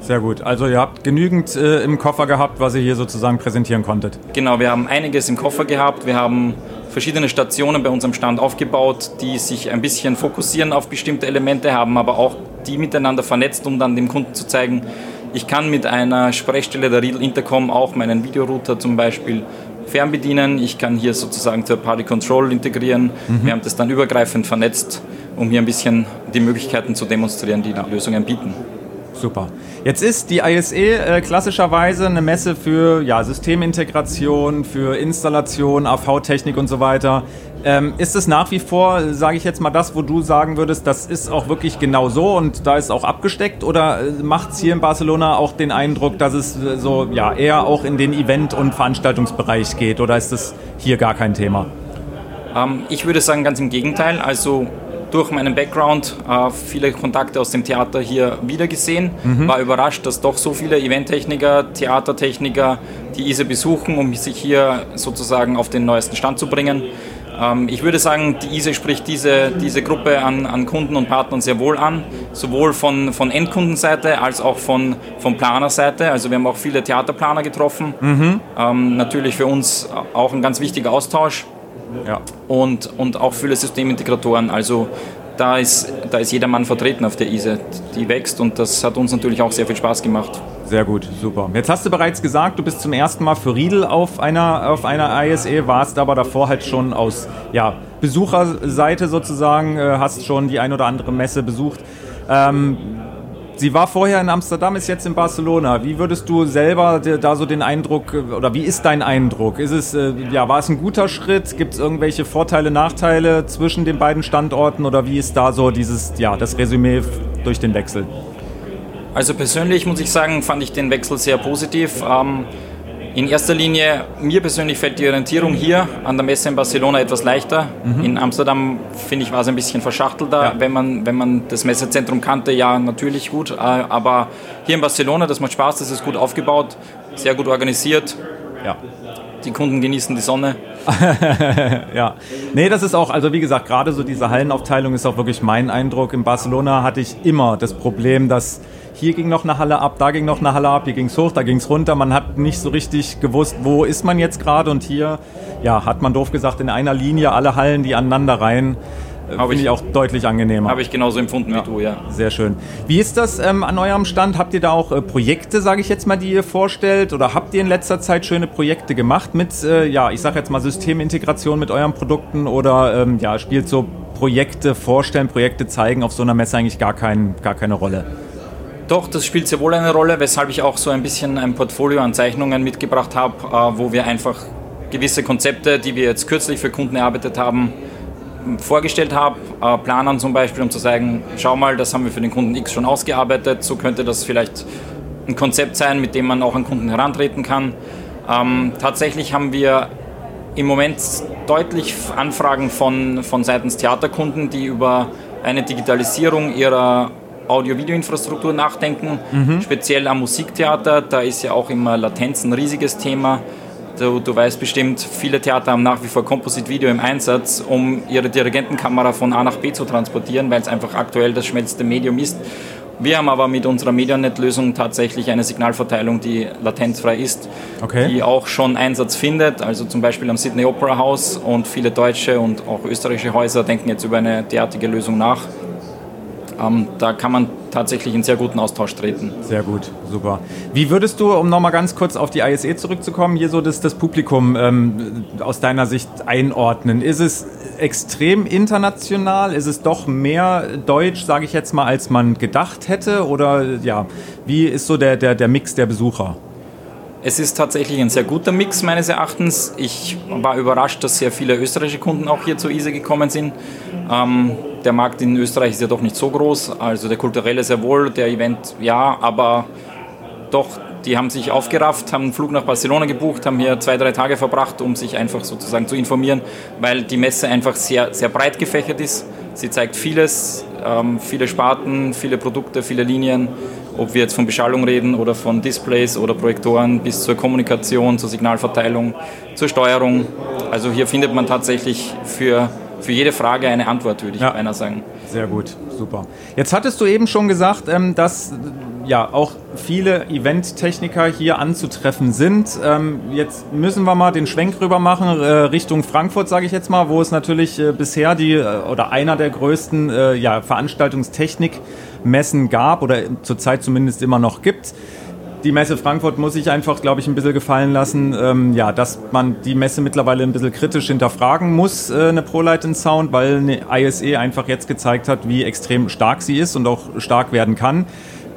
Sehr gut. Also ihr habt genügend äh, im Koffer gehabt, was ihr hier sozusagen präsentieren konntet. Genau, wir haben einiges im Koffer gehabt. Wir haben verschiedene Stationen bei unserem Stand aufgebaut, die sich ein bisschen fokussieren auf bestimmte Elemente, haben aber auch die miteinander vernetzt, um dann dem Kunden zu zeigen, ich kann mit einer Sprechstelle der Riedel Intercom auch meinen Videorouter zum Beispiel fernbedienen. Ich kann hier sozusagen zur Party Control integrieren. Mhm. Wir haben das dann übergreifend vernetzt, um hier ein bisschen die Möglichkeiten zu demonstrieren, die die Lösungen bieten. Super. Jetzt ist die ISE äh, klassischerweise eine Messe für ja, Systemintegration, für Installation, AV-Technik und so weiter. Ähm, ist es nach wie vor, sage ich jetzt mal, das, wo du sagen würdest, das ist auch wirklich genau so und da ist auch abgesteckt? Oder äh, macht es hier in Barcelona auch den Eindruck, dass es äh, so ja, eher auch in den Event- und Veranstaltungsbereich geht? Oder ist das hier gar kein Thema? Ähm, ich würde sagen, ganz im Gegenteil. Also durch meinen Background äh, viele Kontakte aus dem Theater hier wiedergesehen. Mhm. War überrascht, dass doch so viele Eventtechniker, Theatertechniker die ISE besuchen, um sich hier sozusagen auf den neuesten Stand zu bringen. Ähm, ich würde sagen, die ISE spricht diese, diese Gruppe an, an Kunden und Partnern sehr wohl an, sowohl von, von Endkundenseite als auch von, von Planerseite. Also wir haben auch viele Theaterplaner getroffen. Mhm. Ähm, natürlich für uns auch ein ganz wichtiger Austausch ja. und, und auch viele Systemintegratoren. Also da ist, da ist jeder vertreten auf der ISE, die wächst und das hat uns natürlich auch sehr viel Spaß gemacht. Sehr gut, super. Jetzt hast du bereits gesagt, du bist zum ersten Mal für Riedel auf einer, auf einer ISE, warst aber davor halt schon aus ja, Besucherseite sozusagen, äh, hast schon die ein oder andere Messe besucht. Ähm, Sie war vorher in Amsterdam, ist jetzt in Barcelona. Wie würdest du selber da so den Eindruck, oder wie ist dein Eindruck? Ist es, äh, ja, war es ein guter Schritt? Gibt es irgendwelche Vorteile, Nachteile zwischen den beiden Standorten oder wie ist da so dieses, ja, das Resümee durch den Wechsel? Also persönlich muss ich sagen, fand ich den Wechsel sehr positiv. Ähm, in erster Linie, mir persönlich fällt die Orientierung hier an der Messe in Barcelona etwas leichter. Mhm. In Amsterdam, finde ich, war es ein bisschen verschachtelter. Ja. Wenn, man, wenn man das Messezentrum kannte, ja, natürlich gut. Äh, aber hier in Barcelona, das macht Spaß, das ist gut aufgebaut, sehr gut organisiert. Ja. Die Kunden genießen die Sonne. ja, nee, das ist auch, also wie gesagt, gerade so diese Hallenaufteilung ist auch wirklich mein Eindruck. In Barcelona hatte ich immer das Problem, dass hier ging noch eine Halle ab, da ging noch eine Halle ab, hier ging es hoch, da ging es runter. Man hat nicht so richtig gewusst, wo ist man jetzt gerade und hier, ja, hat man doof gesagt, in einer Linie alle Hallen, die aneinander rein. Äh, Finde ich auch deutlich angenehmer. Habe ich genauso empfunden ja. wie du, ja. Sehr schön. Wie ist das ähm, an eurem Stand? Habt ihr da auch äh, Projekte, sage ich jetzt mal, die ihr vorstellt? Oder habt ihr in letzter Zeit schöne Projekte gemacht mit, äh, ja, ich sage jetzt mal Systemintegration mit euren Produkten? Oder ähm, ja, spielt so Projekte vorstellen, Projekte zeigen auf so einer Messe eigentlich gar, kein, gar keine Rolle? Doch, das spielt sehr wohl eine Rolle, weshalb ich auch so ein bisschen ein Portfolio an Zeichnungen mitgebracht habe, äh, wo wir einfach gewisse Konzepte, die wir jetzt kürzlich für Kunden erarbeitet haben, vorgestellt haben. Äh, Planern zum Beispiel, um zu sagen, schau mal, das haben wir für den Kunden X schon ausgearbeitet, so könnte das vielleicht ein Konzept sein, mit dem man auch an Kunden herantreten kann. Ähm, tatsächlich haben wir im Moment deutlich Anfragen von, von seitens Theaterkunden, die über eine Digitalisierung ihrer Audio-Video-Infrastruktur nachdenken, mhm. speziell am Musiktheater. Da ist ja auch immer Latenz ein riesiges Thema. Du, du weißt bestimmt, viele Theater haben nach wie vor Composite Video im Einsatz, um ihre Dirigentenkamera von A nach B zu transportieren, weil es einfach aktuell das schnellste Medium ist. Wir haben aber mit unserer Medianet-Lösung tatsächlich eine Signalverteilung, die latenzfrei ist, Okay. die auch schon Einsatz findet. Also zum Beispiel am Sydney Opera House und viele deutsche und auch österreichische Häuser denken jetzt über eine derartige Lösung nach. Ähm, da kann man tatsächlich in sehr guten Austausch treten. Sehr gut, super. Wie würdest du, um nochmal ganz kurz auf die ISE zurückzukommen, hier so das, das Publikum ähm, aus deiner Sicht einordnen? Ist es extrem international? Ist es doch mehr deutsch, sage ich jetzt mal, als man gedacht hätte? Oder ja, wie ist so der, der, der Mix der Besucher? Es ist tatsächlich ein sehr guter Mix meines Erachtens. Ich war überrascht, dass sehr viele österreichische Kunden auch hier zur ISE gekommen sind. Ähm, der Markt in Österreich ist ja doch nicht so groß, also der kulturelle sehr wohl, der Event ja, aber doch, die haben sich aufgerafft, haben einen Flug nach Barcelona gebucht, haben hier zwei, drei Tage verbracht, um sich einfach sozusagen zu informieren, weil die Messe einfach sehr, sehr breit gefächert ist. Sie zeigt vieles, ähm, viele Sparten, viele Produkte, viele Linien, ob wir jetzt von Beschallung reden oder von Displays oder Projektoren bis zur Kommunikation, zur Signalverteilung, zur Steuerung. Also hier findet man tatsächlich für, für jede Frage eine Antwort, würde ich Ja. beinahe sagen. Sehr gut, super. Jetzt hattest du eben schon gesagt, ähm, dass ja auch viele Eventtechniker hier anzutreffen sind. Ähm, jetzt müssen wir mal den Schwenk rüber machen äh, Richtung Frankfurt, sage ich jetzt mal, wo es natürlich äh, bisher die äh, oder einer der größten ja, Veranstaltungstechnikmessen gab oder zurzeit zumindest immer noch gibt. Die Messe Frankfurt muss sich einfach, glaube ich, ein bisschen gefallen lassen, ähm, ja, dass man die Messe mittlerweile ein bisschen kritisch hinterfragen muss, äh, eine ProLight in Sound, weil eine ISE einfach jetzt gezeigt hat, wie extrem stark sie ist und auch stark werden kann.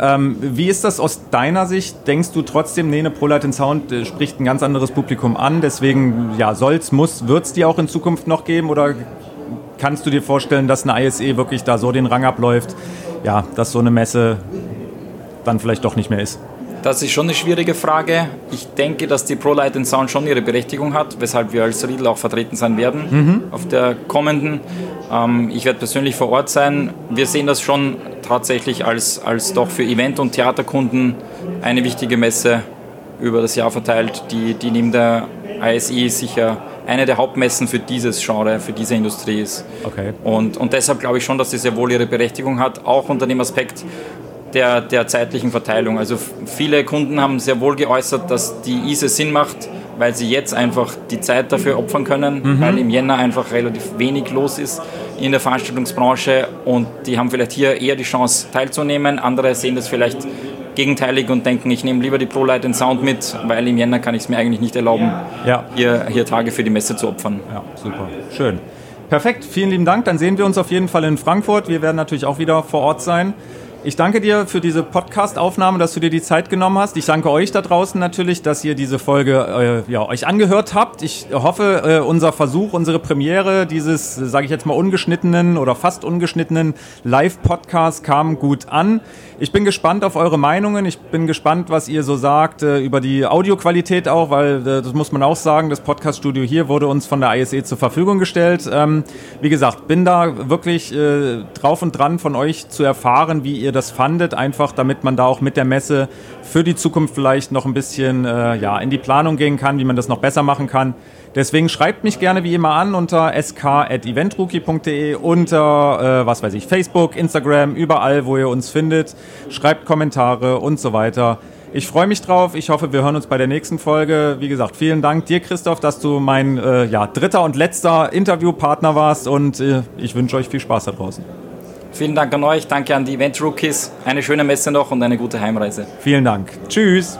Ähm, wie ist das aus deiner Sicht? Denkst du trotzdem, nee, eine ProLight in Sound äh, spricht ein ganz anderes Publikum an, deswegen ja, soll's, muss, wird's die auch in Zukunft noch geben oder kannst du dir vorstellen, dass eine ISE wirklich da so den Rang abläuft, ja, dass so eine Messe dann vielleicht doch nicht mehr ist? Das ist schon eine schwierige Frage. Ich denke, dass die ProLight Sound schon ihre Berechtigung hat, weshalb wir als Riedel auch vertreten sein werden auf der kommenden. Ähm, ich werde persönlich vor Ort sein. Wir sehen das schon tatsächlich als, als doch für Event- und Theaterkunden eine wichtige Messe über das Jahr verteilt, die, die neben der ISE sicher eine der Hauptmessen für dieses Genre, für diese Industrie ist. Okay. Und, und deshalb glaube ich schon, dass sie sehr wohl ihre Berechtigung hat, auch unter dem Aspekt der, der zeitlichen Verteilung. Also viele Kunden haben sehr wohl geäußert, dass die ISE Sinn macht, weil sie jetzt einfach die Zeit dafür opfern können, weil im Jänner einfach relativ wenig los ist in der Veranstaltungsbranche und die haben vielleicht hier eher die Chance teilzunehmen. Andere sehen das vielleicht gegenteilig und denken, ich nehme lieber die ProLight und Sound mit, weil im Jänner kann ich es mir eigentlich nicht erlauben, Ja. hier, hier Tage für die Messe zu opfern. Ja, super. Schön. Perfekt, vielen lieben Dank. Dann sehen wir uns auf jeden Fall in Frankfurt. Wir werden natürlich auch wieder vor Ort sein. Ich danke dir für diese Podcast-Aufnahme, dass du dir die Zeit genommen hast. Ich danke euch da draußen natürlich, dass ihr diese Folge äh, ja, euch angehört habt. Ich hoffe, äh, unser Versuch, unsere Premiere dieses, sage ich jetzt mal, ungeschnittenen oder fast ungeschnittenen Live-Podcast kam gut an. Ich bin gespannt auf eure Meinungen. Ich bin gespannt, was ihr so sagt äh, über die Audioqualität auch, weil äh, das muss man auch sagen, das Podcaststudio hier wurde uns von der ISE zur Verfügung gestellt. Ähm, wie gesagt, bin da wirklich äh, drauf und dran von euch zu erfahren, wie ihr das fandet, einfach damit man da auch mit der Messe für die Zukunft vielleicht noch ein bisschen äh, ja, in die Planung gehen kann, wie man das noch besser machen kann. Deswegen schreibt mich gerne wie immer an unter sk.eventrookie.de, unter, äh, was weiß ich, Facebook, Instagram, überall, wo ihr uns findet. Schreibt Kommentare und so weiter. Ich freue mich drauf. Ich hoffe, wir hören uns bei der nächsten Folge. Wie gesagt, vielen Dank dir, Christoph, dass du mein äh, ja, dritter und letzter Interviewpartner warst und äh, ich wünsche euch viel Spaß da draußen. Vielen Dank an euch, danke an die Event Rookies, eine schöne Messe noch und eine gute Heimreise. Vielen Dank. Tschüss.